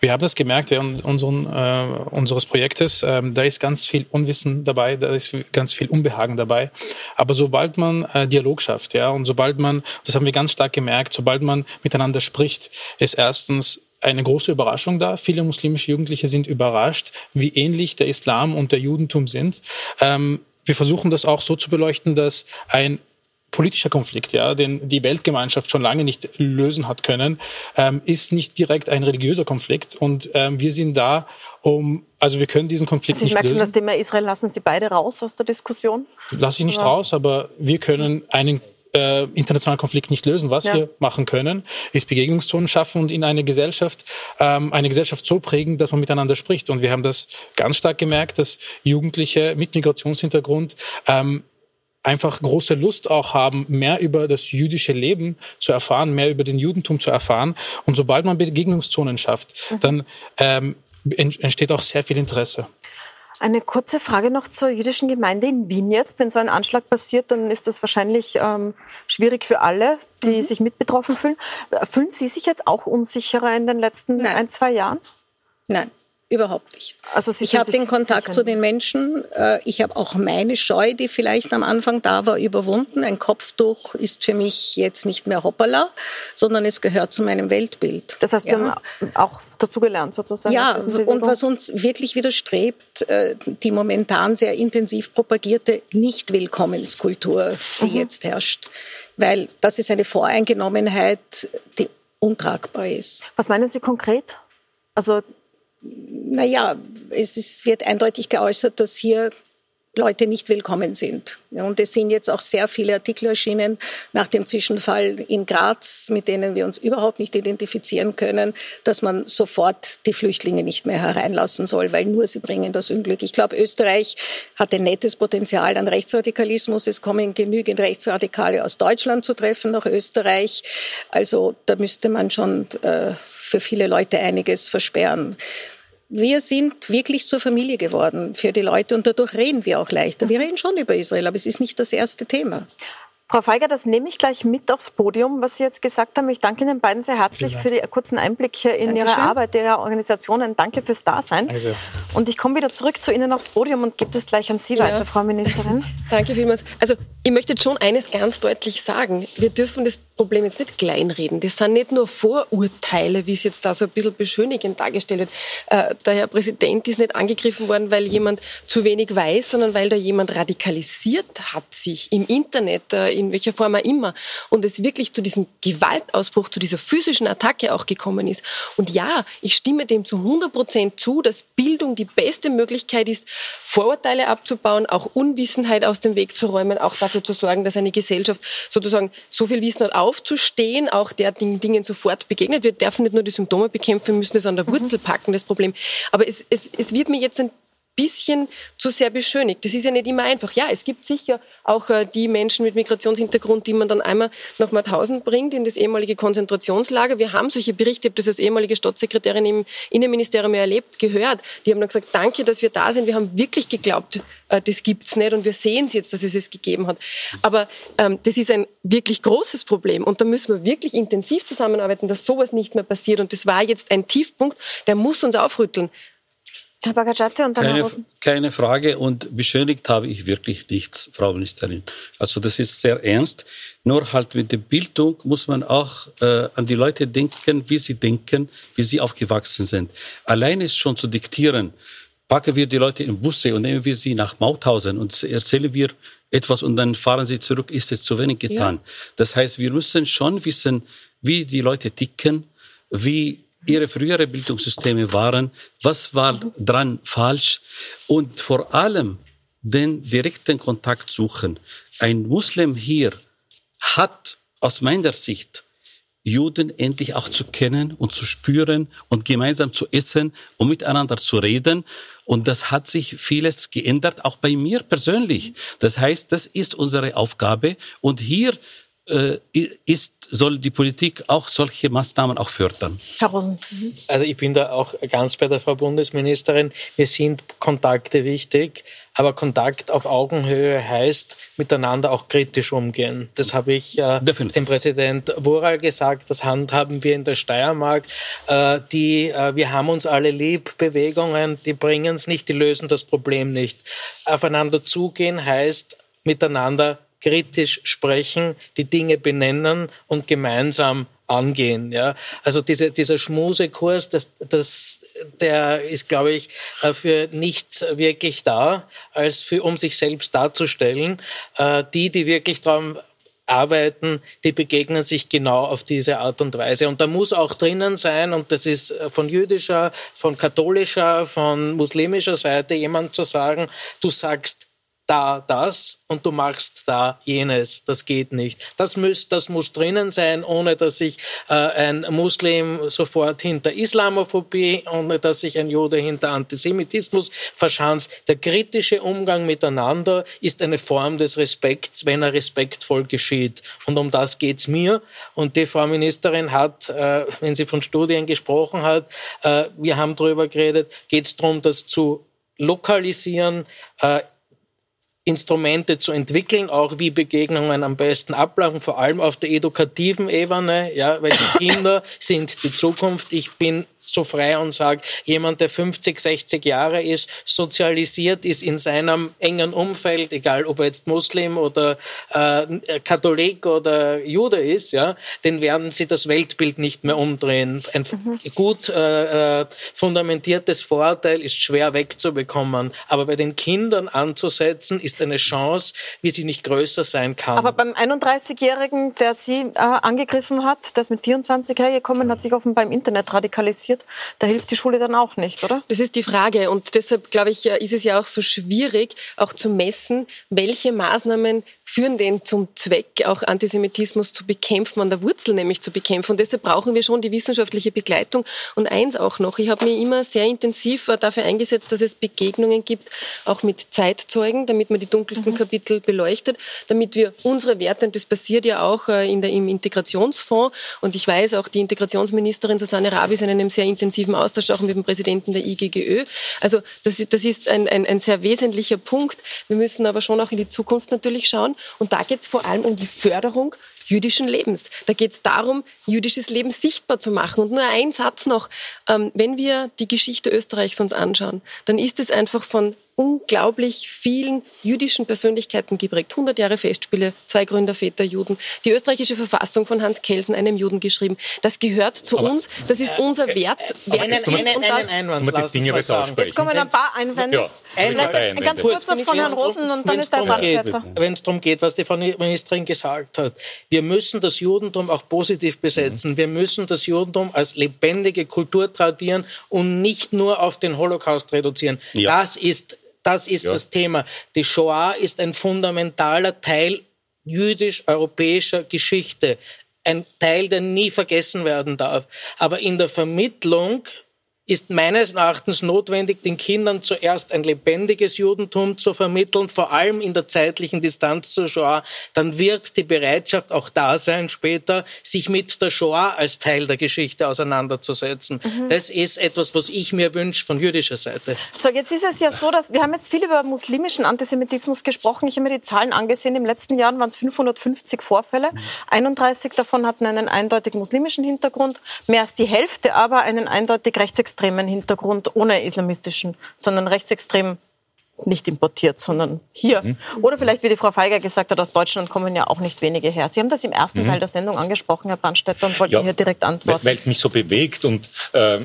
Wir haben das gemerkt während unseren, äh, unseres Projektes. Ähm, da ist ganz viel Unwissen dabei, da ist ganz viel Unbehagen dabei. Aber sobald man äh, Dialog schafft, ja, und sobald man, das haben wir ganz stark gemerkt, sobald man miteinander spricht, ist erstens eine große Überraschung da. Viele muslimische Jugendliche sind überrascht, wie ähnlich der Islam und der Judentum sind. Ähm, wir versuchen das auch so zu beleuchten, dass ein politischer Konflikt, ja, den die Weltgemeinschaft schon lange nicht lösen hat können, ähm, ist nicht direkt ein religiöser Konflikt. Und ähm, wir sind da, um, also wir können diesen Konflikt also nicht lösen. Ich merke schon, das Thema Israel lassen Sie beide raus aus der Diskussion? Lasse ich nicht ja. raus, aber wir können einen äh, internationalen Konflikt nicht lösen. Was ja. wir machen können, ist Begegnungszonen schaffen und in eine Gesellschaft, ähm, eine Gesellschaft so prägen, dass man miteinander spricht. Und wir haben das ganz stark gemerkt, dass Jugendliche mit Migrationshintergrund ähm, einfach große Lust auch haben, mehr über das jüdische Leben zu erfahren, mehr über den Judentum zu erfahren. Und sobald man Begegnungszonen schafft, mhm. dann ähm, entsteht auch sehr viel Interesse. Eine kurze Frage noch zur jüdischen Gemeinde in Wien jetzt. Wenn so ein Anschlag passiert, dann ist das wahrscheinlich ähm, schwierig für alle, die mhm. sich mit betroffen fühlen. Fühlen Sie sich jetzt auch unsicherer in den letzten Nein. ein, zwei Jahren? Nein. Überhaupt nicht. Also Sie ich habe den Kontakt zu den Menschen. Äh, ich habe auch meine Scheu, die vielleicht am Anfang da war, überwunden. Ein Kopftuch ist für mich jetzt nicht mehr Hoppala, sondern es gehört zu meinem Weltbild. Das heißt, Sie ja. haben auch dazugelernt sozusagen. Ja, und was uns wirklich widerstrebt, äh, die momentan sehr intensiv propagierte Nicht-Willkommenskultur, die mhm. jetzt herrscht. Weil das ist eine Voreingenommenheit, die untragbar ist. Was meinen Sie konkret? Also naja, es ist, wird eindeutig geäußert, dass hier Leute nicht willkommen sind. und es sind jetzt auch sehr viele Artikel erschienen nach dem Zwischenfall in Graz, mit denen wir uns überhaupt nicht identifizieren können, dass man sofort die Flüchtlinge nicht mehr hereinlassen soll, weil nur sie bringen das Unglück. Ich glaube, Österreich hat ein nettes Potenzial an Rechtsradikalismus. Es kommen genügend Rechtsradikale aus Deutschland zu treffen nach Österreich. Also da müsste man schon äh, für viele Leute einiges versperren. Wir sind wirklich zur Familie geworden für die Leute und dadurch reden wir auch leichter. Wir reden schon über Israel, aber es ist nicht das erste Thema. Frau Feiger, das nehme ich gleich mit aufs Podium, was Sie jetzt gesagt haben. Ich danke Ihnen beiden sehr herzlich für die kurzen Einblicke in Dankeschön. Ihre Arbeit, Ihre Organisationen. Danke fürs Dasein. Danke Und ich komme wieder zurück zu Ihnen aufs Podium und gebe das gleich an Sie ja. weiter, Frau Ministerin. (laughs) danke vielmals. Also ich möchte jetzt schon eines ganz deutlich sagen. Wir dürfen das Problem jetzt nicht kleinreden. Das sind nicht nur Vorurteile, wie es jetzt da so ein bisschen beschönigend dargestellt wird. Äh, der Herr Präsident ist nicht angegriffen worden, weil jemand zu wenig weiß, sondern weil da jemand radikalisiert hat sich im Internet, äh, in welcher Form auch immer, und es wirklich zu diesem Gewaltausbruch, zu dieser physischen Attacke auch gekommen ist. Und ja, ich stimme dem zu 100 Prozent zu, dass Bildung die beste Möglichkeit ist, Vorurteile abzubauen, auch Unwissenheit aus dem Weg zu räumen, auch dafür zu sorgen, dass eine Gesellschaft sozusagen so viel Wissen hat, aufzustehen, auch der Dingen sofort begegnet. Wir dürfen nicht nur die Symptome bekämpfen, wir müssen es an der Wurzel packen, das Problem. Aber es, es, es wird mir jetzt ein bisschen zu sehr beschönigt. Das ist ja nicht immer einfach. Ja, es gibt sicher auch äh, die Menschen mit Migrationshintergrund, die man dann einmal nach Mauthausen bringt, in das ehemalige Konzentrationslager. Wir haben solche Berichte, ich habe das als ehemalige Staatssekretärin im Innenministerium erlebt, gehört. Die haben dann gesagt, danke, dass wir da sind. Wir haben wirklich geglaubt, äh, das gibt's nicht und wir sehen es jetzt, dass es es gegeben hat. Aber ähm, das ist ein wirklich großes Problem und da müssen wir wirklich intensiv zusammenarbeiten, dass sowas nicht mehr passiert. Und das war jetzt ein Tiefpunkt, der muss uns aufrütteln. Herr Bagacate und dann keine, keine Frage und beschönigt habe ich wirklich nichts, Frau Ministerin. Also das ist sehr ernst. Nur halt mit der Bildung muss man auch äh, an die Leute denken, wie sie denken, wie sie aufgewachsen sind. Allein ist schon zu diktieren, packen wir die Leute in Busse und nehmen wir sie nach Mauthausen und erzählen wir etwas und dann fahren sie zurück, ist es zu wenig getan. Ja. Das heißt, wir müssen schon wissen, wie die Leute ticken, wie ihre frühere Bildungssysteme waren, was war dran falsch und vor allem den direkten Kontakt suchen. Ein Muslim hier hat aus meiner Sicht Juden endlich auch zu kennen und zu spüren und gemeinsam zu essen und miteinander zu reden Und das hat sich vieles geändert, auch bei mir persönlich. Das heißt, das ist unsere Aufgabe. Und hier ist, soll die Politik auch solche Maßnahmen auch fördern. Herr Rosen. Also ich bin da auch ganz bei der Frau Bundesministerin. Mir sind Kontakte wichtig, aber Kontakt auf Augenhöhe heißt miteinander auch kritisch umgehen. Das habe ich äh, dem Präsident Woral gesagt. Das handhaben wir in der Steiermark. Äh, die, äh, wir haben uns alle lieb. Bewegungen, die bringen es nicht, die lösen das Problem nicht. Aufeinander zugehen heißt miteinander kritisch sprechen, die Dinge benennen und gemeinsam angehen. Ja, also diese, dieser Schmusekurs, das, das, der ist, glaube ich, äh, für nichts wirklich da, als für, um sich selbst darzustellen. Äh, die, die wirklich daran arbeiten, die begegnen sich genau auf diese Art und Weise. Und da muss auch drinnen sein, und das ist äh, von jüdischer, von katholischer, von muslimischer Seite jemand zu sagen, du sagst da das und du machst da jenes. Das geht nicht. Das muss, das muss drinnen sein, ohne dass sich äh, ein Muslim sofort hinter Islamophobie, ohne dass sich ein Jude hinter Antisemitismus verschanzt. Der kritische Umgang miteinander ist eine Form des Respekts, wenn er respektvoll geschieht. Und um das geht's mir. Und die Frau Ministerin hat, äh, wenn sie von Studien gesprochen hat, äh, wir haben darüber geredet, geht's darum, das zu lokalisieren, äh, Instrumente zu entwickeln, auch wie Begegnungen am besten ablaufen, vor allem auf der edukativen Ebene, ja, weil die (coughs) Kinder sind die Zukunft. Ich bin so frei und sage, jemand, der 50, 60 Jahre ist, sozialisiert ist in seinem engen Umfeld, egal ob er jetzt Muslim oder äh, Katholik oder Jude ist, ja, den werden sie das Weltbild nicht mehr umdrehen. Ein mhm. gut äh, äh fundamentiertes Vorurteil ist schwer wegzubekommen, aber bei den Kindern anzusetzen, ist eine Chance, wie sie nicht größer sein kann. Aber beim 31-Jährigen, der Sie äh, angegriffen hat, der ist mit 24 hergekommen, hat sich offenbar im Internet radikalisiert, passiert, da hilft die Schule dann auch nicht, oder? Das ist die Frage. Und deshalb, glaube ich, ist es ja auch so schwierig, auch zu messen, welche Maßnahmen führen denn zum Zweck, auch Antisemitismus zu bekämpfen, an der Wurzel nämlich zu bekämpfen. Und deshalb brauchen wir schon die wissenschaftliche Begleitung. Und eins auch noch, ich habe mich immer sehr intensiv äh, dafür eingesetzt, dass es Begegnungen gibt, auch mit Zeitzeugen, damit man die dunkelsten mhm. Kapitel beleuchtet, damit wir unsere Werte, und das passiert ja auch äh, in der, im Integrationsfonds, und ich weiß auch, die Integrationsministerin Susanne Rabi ist in einem sehr intensiven Austausch auch mit dem Präsidenten der IGGÖ. Also das, das ist ein, ein, ein sehr wesentlicher Punkt. Wir müssen aber schon auch in die Zukunft natürlich schauen. Und da geht es vor allem um die Förderung jüdischen Lebens. Da geht es darum, jüdisches Leben sichtbar zu machen. Und nur ein Satz noch. Ähm, wenn wir die Geschichte Österreichs uns anschauen, dann ist es einfach von unglaublich vielen jüdischen Persönlichkeiten geprägt. 100 Jahre Festspiele, zwei Gründerväter Juden, die österreichische Verfassung von Hans Kelsen, einem Juden geschrieben. Das gehört zu aber, uns, das ist unser Wert. Aber einen, einen, einen, einen Einwand, lass Dinge Jetzt kommen ein paar Einwände. Ja, ein, ein, ganz kurzer von Herrn Rosen und dann ist der Brandstätter. Wenn es darum geht, was die Frau Ministerin gesagt hat, wir müssen das Judentum auch positiv besetzen. Mhm. Wir müssen das Judentum als lebendige Kultur tradieren und nicht nur auf den Holocaust reduzieren. Ja. Das ist das ist ja. das Thema. Die Shoah ist ein fundamentaler Teil jüdisch-europäischer Geschichte. Ein Teil, der nie vergessen werden darf. Aber in der Vermittlung ist meines Erachtens notwendig, den Kindern zuerst ein lebendiges Judentum zu vermitteln, vor allem in der zeitlichen Distanz zur Shoah. Dann wird die Bereitschaft auch da sein, später sich mit der Shoah als Teil der Geschichte auseinanderzusetzen. Mhm. Das ist etwas, was ich mir wünsche von jüdischer Seite. So, jetzt ist es ja so, dass wir haben jetzt viel über muslimischen Antisemitismus gesprochen. Ich habe mir die Zahlen angesehen. Im letzten Jahr waren es 550 Vorfälle. Mhm. 31 davon hatten einen eindeutig muslimischen Hintergrund. Mehr als die Hälfte aber einen eindeutig rechtsextremen rechtsextremen Hintergrund ohne islamistischen, sondern rechtsextrem nicht importiert, sondern hier. Mhm. Oder vielleicht, wie die Frau Feiger gesagt hat, aus Deutschland kommen ja auch nicht wenige her. Sie haben das im ersten mhm. Teil der Sendung angesprochen, Herr Brandstätter, und wollten ja, hier direkt antworten. Weil es mich so bewegt und äh,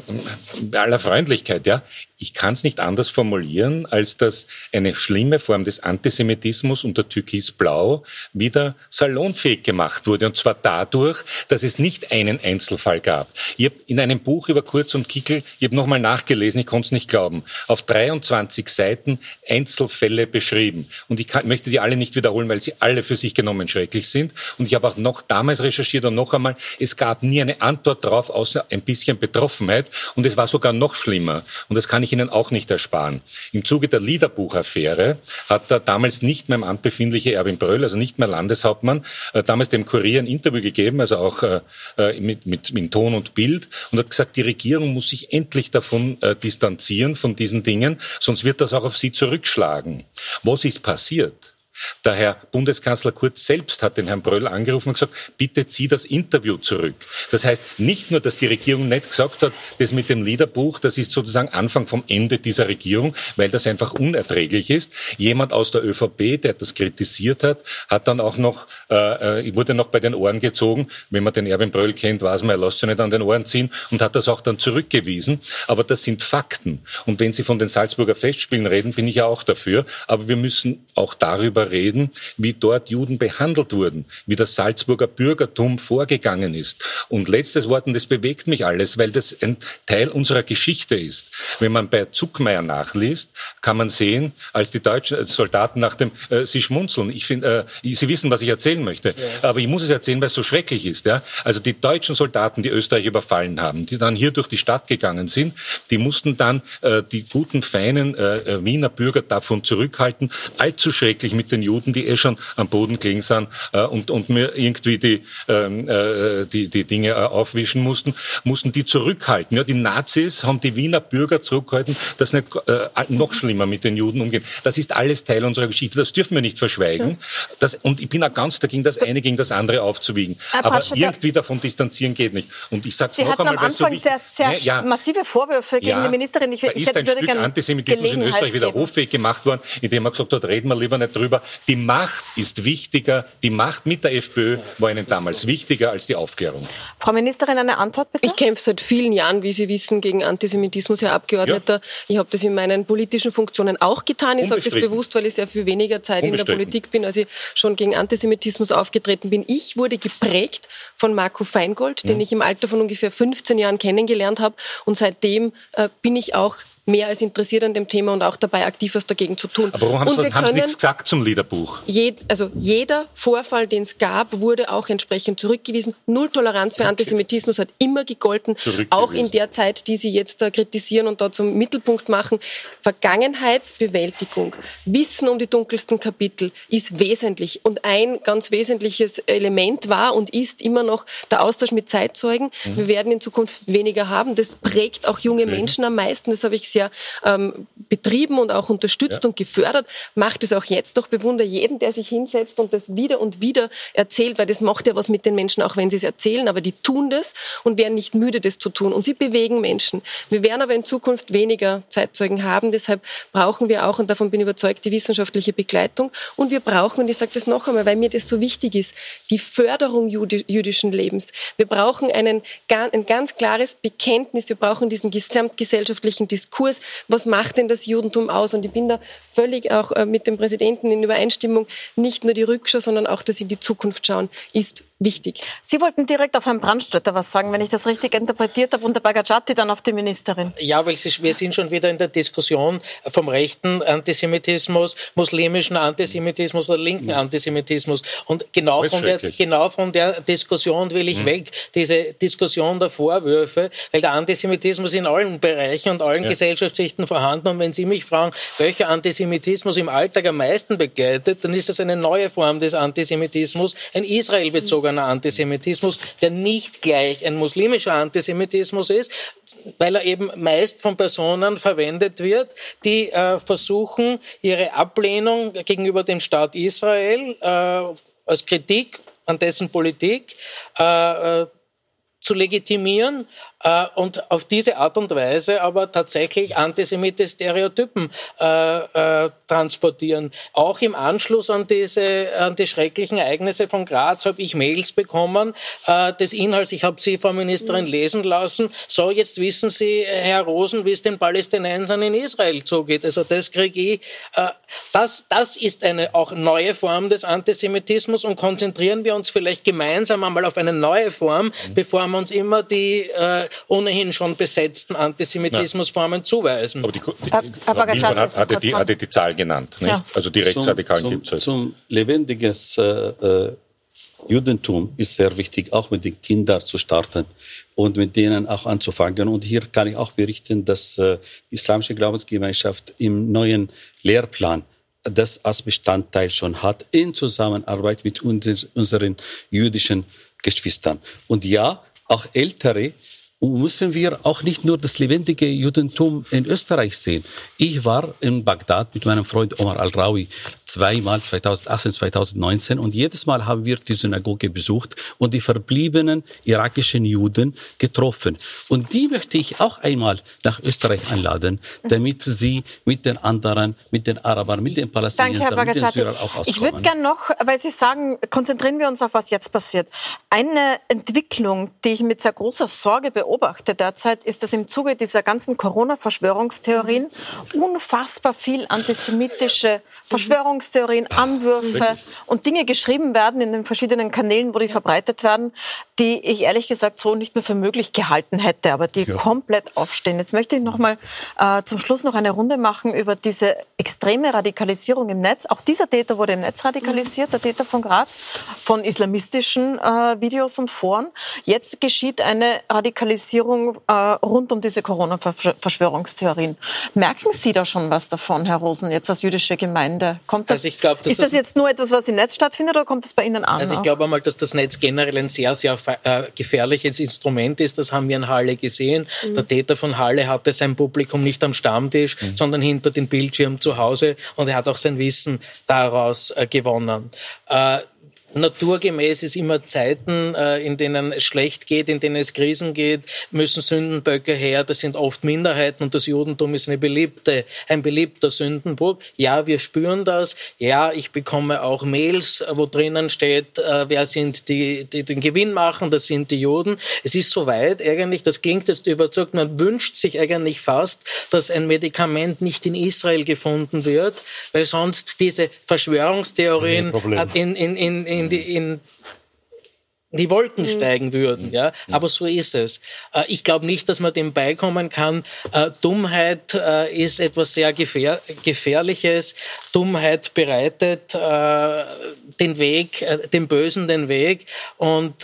bei aller Freundlichkeit, ja ich kann es nicht anders formulieren, als dass eine schlimme Form des Antisemitismus unter Türkisblau wieder salonfähig gemacht wurde. Und zwar dadurch, dass es nicht einen Einzelfall gab. Ich habe in einem Buch über Kurz und Kickel, ich habe nochmal nachgelesen, ich konnte es nicht glauben, auf 23 Seiten Einzelfälle beschrieben. Und ich kann, möchte die alle nicht wiederholen, weil sie alle für sich genommen schrecklich sind. Und ich habe auch noch damals recherchiert und noch einmal, es gab nie eine Antwort darauf, außer ein bisschen Betroffenheit. Und es war sogar noch schlimmer. Und das kann ich ich Ihnen auch nicht ersparen. Im Zuge der Liederbuchaffäre hat der damals nicht mehr im Amt befindliche Erwin Bröll, also nicht mehr Landeshauptmann, äh, damals dem Kurier ein Interview gegeben, also auch äh, äh mit, mit, mit Ton und Bild, und hat gesagt, die Regierung muss sich endlich davon distanzieren, von diesen Dingen, sonst wird das auch auf sie zurückschlagen. Was ist passiert? Der Herr Bundeskanzler Kurz selbst hat den Herrn Bröll angerufen und gesagt, bitte zieh das Interview zurück. Das heißt nicht nur, dass die Regierung nicht gesagt hat, das mit dem Liederbuch, das ist sozusagen Anfang vom Ende dieser Regierung, weil das einfach unerträglich ist. Jemand aus der ÖVP, der das kritisiert hat, hat dann auch noch, äh, äh wurde noch bei den Ohren gezogen. Wenn man den Erwin Bröll kennt, weiß man, er lässt sich nicht an den Ohren ziehen und hat das auch dann zurückgewiesen. Aber das sind Fakten. Und wenn Sie von den Salzburger Festspielen reden, bin ich ja auch dafür. Aber wir müssen auch darüber reden, wie dort Juden behandelt wurden, wie das Salzburger Bürgertum vorgegangen ist. Und letztes Wort, und das bewegt mich alles, weil das ein Teil unserer Geschichte ist. Wenn man bei Zuckmeier nachliest, kann man sehen, als die deutschen Soldaten nach dem, äh, sie schmunzeln. Ich finde, äh, sie wissen, was ich erzählen möchte. Ja. Aber ich muss es erzählen, weil es so schrecklich ist. Ja? Also die deutschen Soldaten, die Österreich überfallen haben, die dann hier durch die Stadt gegangen sind, die mussten dann äh, die guten, feinen äh, äh Wiener Bürger davon zurückhalten, allzu schrecklich mit den den Juden, die eh schon am Boden gelegen sind äh, und, und mir irgendwie die, ähm, äh, die, die Dinge äh, aufwischen mussten, mussten die zurückhalten. Ja, die Nazis haben die Wiener Bürger zurückgehalten, dass nicht äh, noch schlimmer mit den Juden umgehen. Das ist alles Teil unserer Geschichte. Das dürfen wir nicht verschweigen. Das, und ich bin auch ganz dagegen, das eine gegen das andere aufzuwiegen. Aber irgendwie davon distanzieren geht nicht. Und ich sage noch einmal, am Anfang so sehr, sehr ja, massive Vorwürfe gegen ja, die Ministerin. Ich, da ich ist ein Stück Antisemitismus in Österreich wieder hoffähig gemacht worden, indem man gesagt hat, reden wir lieber nicht drüber. Die Macht ist wichtiger, die Macht mit der FPÖ war ihnen damals wichtiger als die Aufklärung. Frau Ministerin, eine Antwort bitte? Ich kämpfe seit vielen Jahren, wie Sie wissen, gegen Antisemitismus, Herr Abgeordneter. Ja. Ich habe das in meinen politischen Funktionen auch getan. Ich sage das bewusst, weil ich sehr viel weniger Zeit in der Politik bin, als ich schon gegen Antisemitismus aufgetreten bin. Ich wurde geprägt von Marco Feingold, den mhm. ich im Alter von ungefähr 15 Jahren kennengelernt habe. Und seitdem äh, bin ich auch mehr als interessiert an dem Thema und auch dabei aktiv was dagegen zu tun. Aber warum haben Sie, haben Sie nichts gesagt zum Liederbuch? Je, also jeder Vorfall, den es gab, wurde auch entsprechend zurückgewiesen. Null Toleranz für Antisemitismus hat immer gegolten, auch in der Zeit, die Sie jetzt da kritisieren und da zum Mittelpunkt machen. Vergangenheitsbewältigung, Wissen um die dunkelsten Kapitel ist wesentlich und ein ganz wesentliches Element war und ist immer noch der Austausch mit Zeitzeugen. Mhm. Wir werden in Zukunft weniger haben. Das prägt auch junge Menschen am meisten. Das habe ich sehr ähm, betrieben und auch unterstützt ja. und gefördert. Macht es auch jetzt doch. Bewundere jeden, der sich hinsetzt und das wieder und wieder erzählt, weil das macht ja was mit den Menschen, auch wenn sie es erzählen. Aber die tun das und werden nicht müde, das zu tun. Und sie bewegen Menschen. Wir werden aber in Zukunft weniger Zeitzeugen haben. Deshalb brauchen wir auch, und davon bin ich überzeugt, die wissenschaftliche Begleitung. Und wir brauchen, und ich sage das noch einmal, weil mir das so wichtig ist, die Förderung jüdischen Lebens. Wir brauchen einen, ein ganz klares Bekenntnis. Wir brauchen diesen gesamtgesellschaftlichen Diskurs Diskurs, was macht denn das Judentum aus? Und ich bin da völlig auch äh, mit dem Präsidenten in Übereinstimmung, nicht nur die Rückschau, sondern auch das in die Zukunft schauen, ist wichtig. Sie wollten direkt auf Herrn Brandstätter was sagen, wenn ich das richtig interpretiert habe, und der Bagajati dann auf die Ministerin. Ja, weil wir sind schon wieder in der Diskussion vom rechten Antisemitismus, muslimischen Antisemitismus oder linken Antisemitismus. Und genau von, der, genau von der Diskussion will ich mhm. weg, diese Diskussion der Vorwürfe, weil der Antisemitismus in allen Bereichen und allen ja. Gesellschaftsschichten vorhanden. Und wenn Sie mich fragen, welcher Antisemitismus im Alltag am meisten begleitet, dann ist das eine neue Form des Antisemitismus, ein israelbezogener bezogener Antisemitismus, der nicht gleich ein muslimischer Antisemitismus ist, weil er eben meist von Personen verwendet wird, die äh, versuchen, ihre Ablehnung gegenüber dem Staat Israel äh, als Kritik an dessen Politik äh, äh zu legitimieren äh, und auf diese Art und Weise aber tatsächlich antisemitische Stereotypen äh, äh, transportieren. Auch im Anschluss an diese an die schrecklichen Ereignisse von Graz habe ich Mails bekommen äh, des Inhalts. Ich habe sie, Frau Ministerin, mhm. lesen lassen. So, jetzt wissen Sie, Herr Rosen, wie es den Palästinensern in Israel zugeht. Also das kriege ich. Äh, das, das ist eine auch neue Form des Antisemitismus und konzentrieren wir uns vielleicht gemeinsam einmal auf eine neue Form, mhm. bevor wir uns immer die äh, ohnehin schon besetzten Antisemitismusformen zuweisen. Aber die, die, aber, aber Milborn hat, hatte, die, hatte die Zahl genannt. Ja. Also die Rechtsradikalen gibt es halt. Zum lebendiges äh, äh, Judentum ist sehr wichtig, auch mit den Kindern zu starten und mit denen auch anzufangen. Und hier kann ich auch berichten, dass äh, die Islamische Glaubensgemeinschaft im neuen Lehrplan das als Bestandteil schon hat, in Zusammenarbeit mit unseren jüdischen Geschwistern. Und ja, auch Ältere müssen wir auch nicht nur das lebendige Judentum in Österreich sehen. Ich war in Bagdad mit meinem Freund Omar Al-Rawi zweimal 2018, 2019 und jedes Mal haben wir die Synagoge besucht und die verbliebenen irakischen Juden getroffen. Und die möchte ich auch einmal nach Österreich einladen, damit sie mit den anderen, mit den Arabern, mit den Palästinensern, mit den Syrern auch auskommen. Ich würde gerne noch, weil Sie sagen, konzentrieren wir uns auf was jetzt passiert. Eine Entwicklung, die ich mit sehr großer Sorge beobachte derzeit, ist, dass im Zuge dieser ganzen Corona-Verschwörungstheorien unfassbar viel antisemitische Verschwörungstheorien, Anwürfe Wirklich? und Dinge geschrieben werden in den verschiedenen Kanälen, wo die verbreitet werden, die ich ehrlich gesagt so nicht mehr für möglich gehalten hätte, aber die ja. komplett aufstehen. Jetzt möchte ich noch mal äh, zum Schluss noch eine Runde machen über diese extreme Radikalisierung im Netz. Auch dieser Täter wurde im Netz radikalisiert, der Täter von Graz, von islamistischen äh, Videos und Foren. Jetzt geschieht eine Radikalisierung äh, rund um diese Corona-Verschwörungstheorien. Merken Sie da schon was davon, Herr Rosen, jetzt als jüdische Gemeinde? Kommt das, also ich glaub, ist das, das jetzt nur etwas, was im Netz stattfindet oder kommt das bei Ihnen an? Also ich glaube einmal, dass das Netz generell ein sehr, sehr äh, gefährliches Instrument ist. Das haben wir in Halle gesehen. Mhm. Der Täter von Halle hatte sein Publikum nicht am Stammtisch, mhm. sondern hinter dem Bildschirm zu Hause und er hat auch sein Wissen daraus äh, gewonnen. Naturgemäß ist immer Zeiten, äh, in denen es schlecht geht, in denen es Krisen geht, müssen Sündenböcke her. Das sind oft Minderheiten und das Judentum ist eine beliebte, ein beliebter Sündenbock. Ja, wir spüren das. Ja, ich bekomme auch Mails, wo drinnen steht, äh, wer sind die, die den Gewinn machen, das sind die Juden. Es ist soweit eigentlich, das klingt jetzt überzeugt, man wünscht sich eigentlich fast, dass ein Medikament nicht in Israel gefunden wird, weil sonst diese Verschwörungstheorien in, in, in, in in die, in die Wolken mhm. steigen würden, ja. Aber so ist es. Äh, ich glaube nicht, dass man dem beikommen kann. Äh, Dummheit äh, ist etwas sehr gefähr Gefährliches. Dummheit bereitet den Weg, dem Bösen den Weg und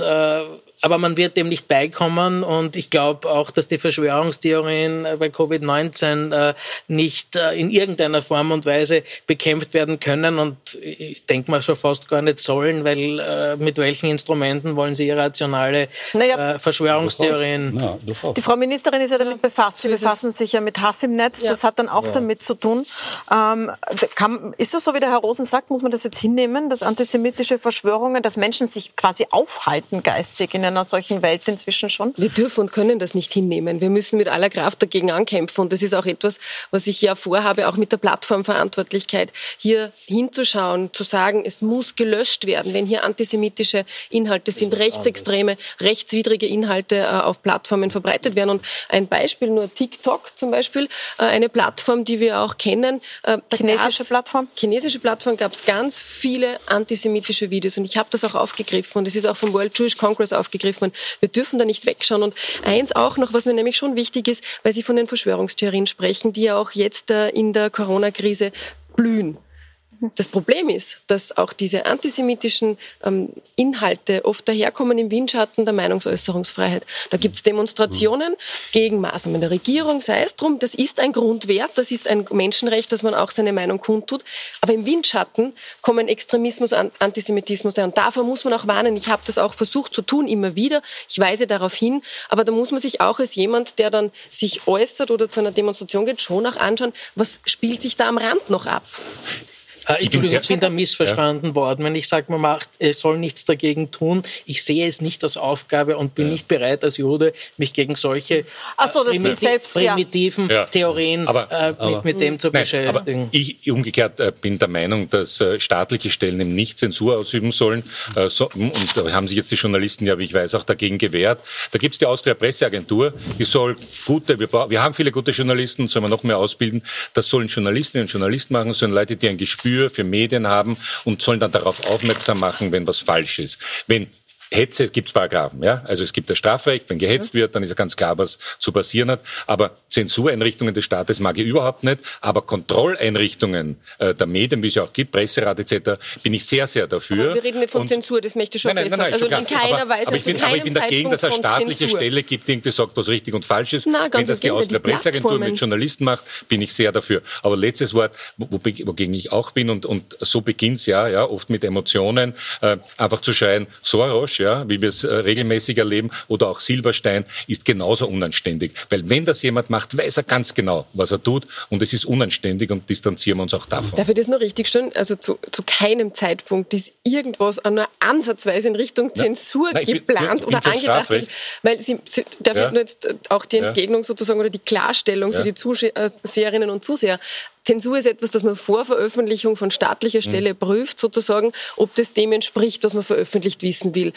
aber man wird dem nicht beikommen und ich glaube auch, dass die Verschwörungstheorien äh, bei Covid-19 äh, nicht äh, in irgendeiner Form und Weise bekämpft werden können und ich denke mal schon fast gar nicht sollen, weil äh, mit welchen Instrumenten wollen sie irrationale naja, äh, Verschwörungstheorien? Ja, die Frau Ministerin ist ja damit befasst. Sie befassen sich ja mit Hass im Netz. Ja. Das hat dann auch ja. damit zu tun. Ähm, kann, ist das so, wie der Herr Rosen sagt, muss man das jetzt hinnehmen, dass antisemitische Verschwörungen, dass Menschen sich quasi aufhalten geistig in einer solchen Welt inzwischen schon? Wir dürfen und können das nicht hinnehmen. Wir müssen mit aller Kraft dagegen ankämpfen. Und das ist auch etwas, was ich ja vorhabe, auch mit der Plattformverantwortlichkeit, hier hinzuschauen, zu sagen, es muss gelöscht werden, wenn hier antisemitische Inhalte sind, rechtsextreme, rechtswidrige Inhalte äh, auf Plattformen verbreitet werden. Und ein Beispiel nur TikTok zum Beispiel, äh, eine Plattform, die wir auch kennen. Äh, chinesische Plattform? Chinesische Plattform gab es ganz viele antisemitische Videos. Und ich habe das auch aufgegriffen. Und es ist auch vom World Jewish Congress aufgegriffen aufgegriffen. Wir dürfen da nicht wegschauen. Und eins auch noch, was mir nämlich schon wichtig ist, weil Sie von den Verschwörungstheorien sprechen, die ja auch jetzt äh, in der Corona-Krise blühen. Das Problem ist, dass auch diese antisemitischen ähm, Inhalte oft daherkommen im Windschatten der Meinungsäußerungsfreiheit. Da gibt es Demonstrationen gegen Maßnahmen der Regierung, sei es drum, das ist ein Grundwert, das ist ein Menschenrecht, dass man auch seine Meinung kundtut. Aber im Windschatten kommen Extremismus und Antisemitismus daher. Und davor muss man auch warnen. Ich habe das auch versucht zu tun, immer wieder. Ich weise darauf hin. Aber da muss man sich auch als jemand, der dann sich äußert oder zu einer Demonstration geht, schon auch anschauen, was spielt sich da am Rand noch ab. Äh, ich, ich bin, da missverstanden ja. worden, wenn ich sage, man macht, soll nichts dagegen tun. Ich sehe es nicht als Aufgabe und bin ja. nicht bereit als Jude, mich gegen solche so, primiti selbst, primitiven ja. Theorien aber, äh, mit, aber, mit, dem zu nein, beschäftigen. ich umgekehrt äh, bin der Meinung, dass äh, staatliche Stellen eben nicht Zensur ausüben sollen. Äh, so, und da haben sich jetzt die Journalisten ja, wie ich weiß, auch dagegen gewehrt. Da gibt es die Austria Presseagentur, die soll gute, wir, wir haben viele gute Journalisten, sollen wir noch mehr ausbilden. Das sollen Journalistinnen und Journalisten machen, sollen Leute, die ein Gespür für Medien haben und sollen dann darauf aufmerksam machen, wenn was falsch ist. Wenn Hetze gibt es Paragraphen, ja. Also es gibt das Strafrecht, wenn gehetzt wird, dann ist ja ganz klar, was zu passieren hat. Aber Zensureinrichtungen des Staates mag ich überhaupt nicht. Aber Kontrolleinrichtungen äh, der Medien, wie es ja auch gibt, Presserat etc., bin ich sehr, sehr dafür. Aber wir reden nicht von Und Zensur, das möchte ich schon nein, nein, nein, nein, Also in keiner aber, Weise, aber ich bin, aber ich bin dagegen, dass es eine staatliche Zensur. Stelle gibt, die irgendwie sagt, was richtig und falsch ist. Na, wenn das die Austria Presseagentur mit Journalisten macht, bin ich sehr dafür. Aber letztes Wort, wogegen ich auch bin und, und so beginnt's ja, ja, oft mit Emotionen, äh, einfach zu schreien, Soros, ja, wie wir es äh, regelmäßig erleben, oder auch Silberstein, ist genauso unanständig. Weil wenn das jemand macht, weiß er ganz genau, was er tut und es ist unanständig und distanzieren wir uns auch davon. Darf ich das noch richtig stellen? Also zu, zu keinem Zeitpunkt ist irgendwas nur ansatzweise in Richtung Zensur na, geplant bin, oder angedacht. Weil Sie, Sie darf ja. nur jetzt auch die Entgegnung sozusagen oder die Klarstellung ja. für die Zuseherinnen und Zuseher. Zensur ist etwas, das man vor Veröffentlichung von staatlicher Stelle mhm. prüft, sozusagen, ob das dem entspricht, was man veröffentlicht wissen will.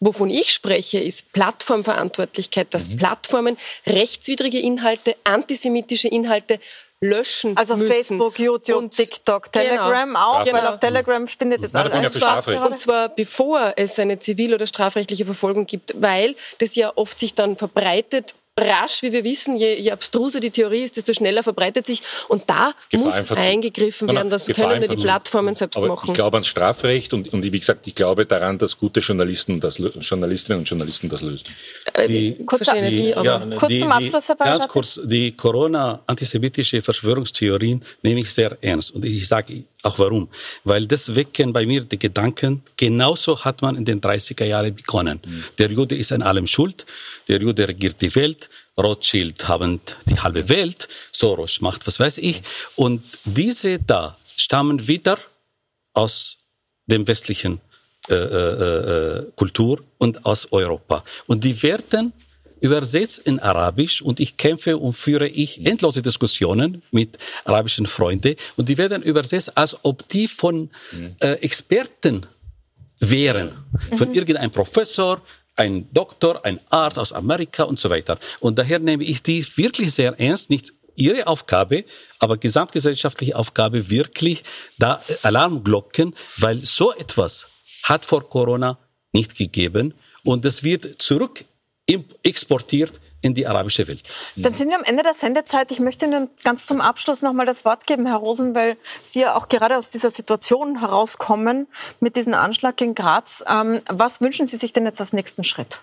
Wovon ich spreche, ist Plattformverantwortlichkeit, dass mhm. Plattformen rechtswidrige Inhalte, antisemitische Inhalte löschen also müssen. Facebook, YouTube, und TikTok, genau. Telegram genau. auch, genau. weil auf Telegram findet jetzt alles statt. Und zwar bevor es eine zivil- oder strafrechtliche Verfolgung gibt, weil das ja oft sich dann verbreitet rasch, wie wir wissen, je, je abstruser die Theorie ist, desto schneller verbreitet sich. Und da Gefahr muss eingegriffen werden. Das können nur die Plattformen selbst Aber machen. Ich glaube ans Strafrecht und, und wie gesagt, ich glaube daran, dass gute Journalisten das, Journalistinnen und Journalisten das lösen. Äh, die, kurz, die, ja, kurz die, zum Abschluss, Herr Ganz kurz, die Corona-antisemitische Verschwörungstheorien nehme ich sehr ernst. Und ich sage auch warum. Weil das wecken bei mir die Gedanken, genauso hat man in den 30er Jahren begonnen. Mhm. Der Jude ist an allem schuld, der Jude regiert die Welt, Rothschild haben die halbe Welt, Soros macht was weiß ich. Und diese da stammen wieder aus dem westlichen äh, äh, äh Kultur und aus Europa. Und die werden übersetzt in Arabisch und ich kämpfe und führe ich endlose Diskussionen mit arabischen Freunden und die werden übersetzt, als ob die von äh, Experten wären, von mhm. irgendeinem Professor, ein Doktor, ein Arzt aus Amerika und so weiter. Und daher nehme ich die wirklich sehr ernst, nicht ihre Aufgabe, aber gesamtgesellschaftliche Aufgabe wirklich da Alarmglocken, weil so etwas hat vor Corona nicht gegeben und es wird zurück exportiert in die arabische Welt. Dann sind wir am Ende der Sendezeit. Ich möchte Ihnen ganz zum Abschluss noch mal das Wort geben, Herr Rosen, weil Sie ja auch gerade aus dieser Situation herauskommen mit diesem Anschlag in Graz. Ähm, was wünschen Sie sich denn jetzt als nächsten Schritt?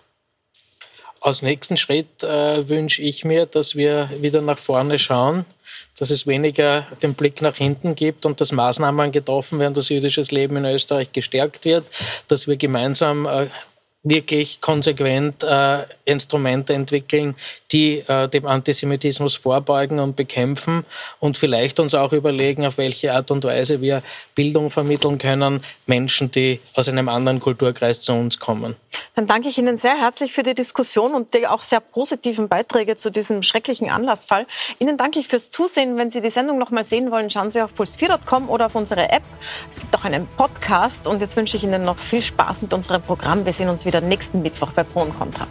Als nächsten Schritt äh, wünsche ich mir, dass wir wieder nach vorne schauen, dass es weniger den Blick nach hinten gibt und dass Maßnahmen getroffen werden, dass jüdisches Leben in Österreich gestärkt wird, dass wir gemeinsam äh, wirklich konsequent äh, Instrumente entwickeln, die äh, dem Antisemitismus vorbeugen und bekämpfen und vielleicht uns auch überlegen, auf welche Art und Weise wir Bildung vermitteln können, Menschen, die aus einem anderen Kulturkreis zu uns kommen. Dann danke ich Ihnen sehr herzlich für die Diskussion und die auch sehr positiven Beiträge zu diesem schrecklichen Anlassfall. Ihnen danke ich fürs Zusehen. Wenn Sie die Sendung noch mal sehen wollen, schauen Sie auf puls4.com oder auf unsere App. Es gibt auch einen Podcast und jetzt wünsche ich Ihnen noch viel Spaß mit unserem Programm. Wir sehen uns wieder nächsten Mittwoch bei Pro und Contra.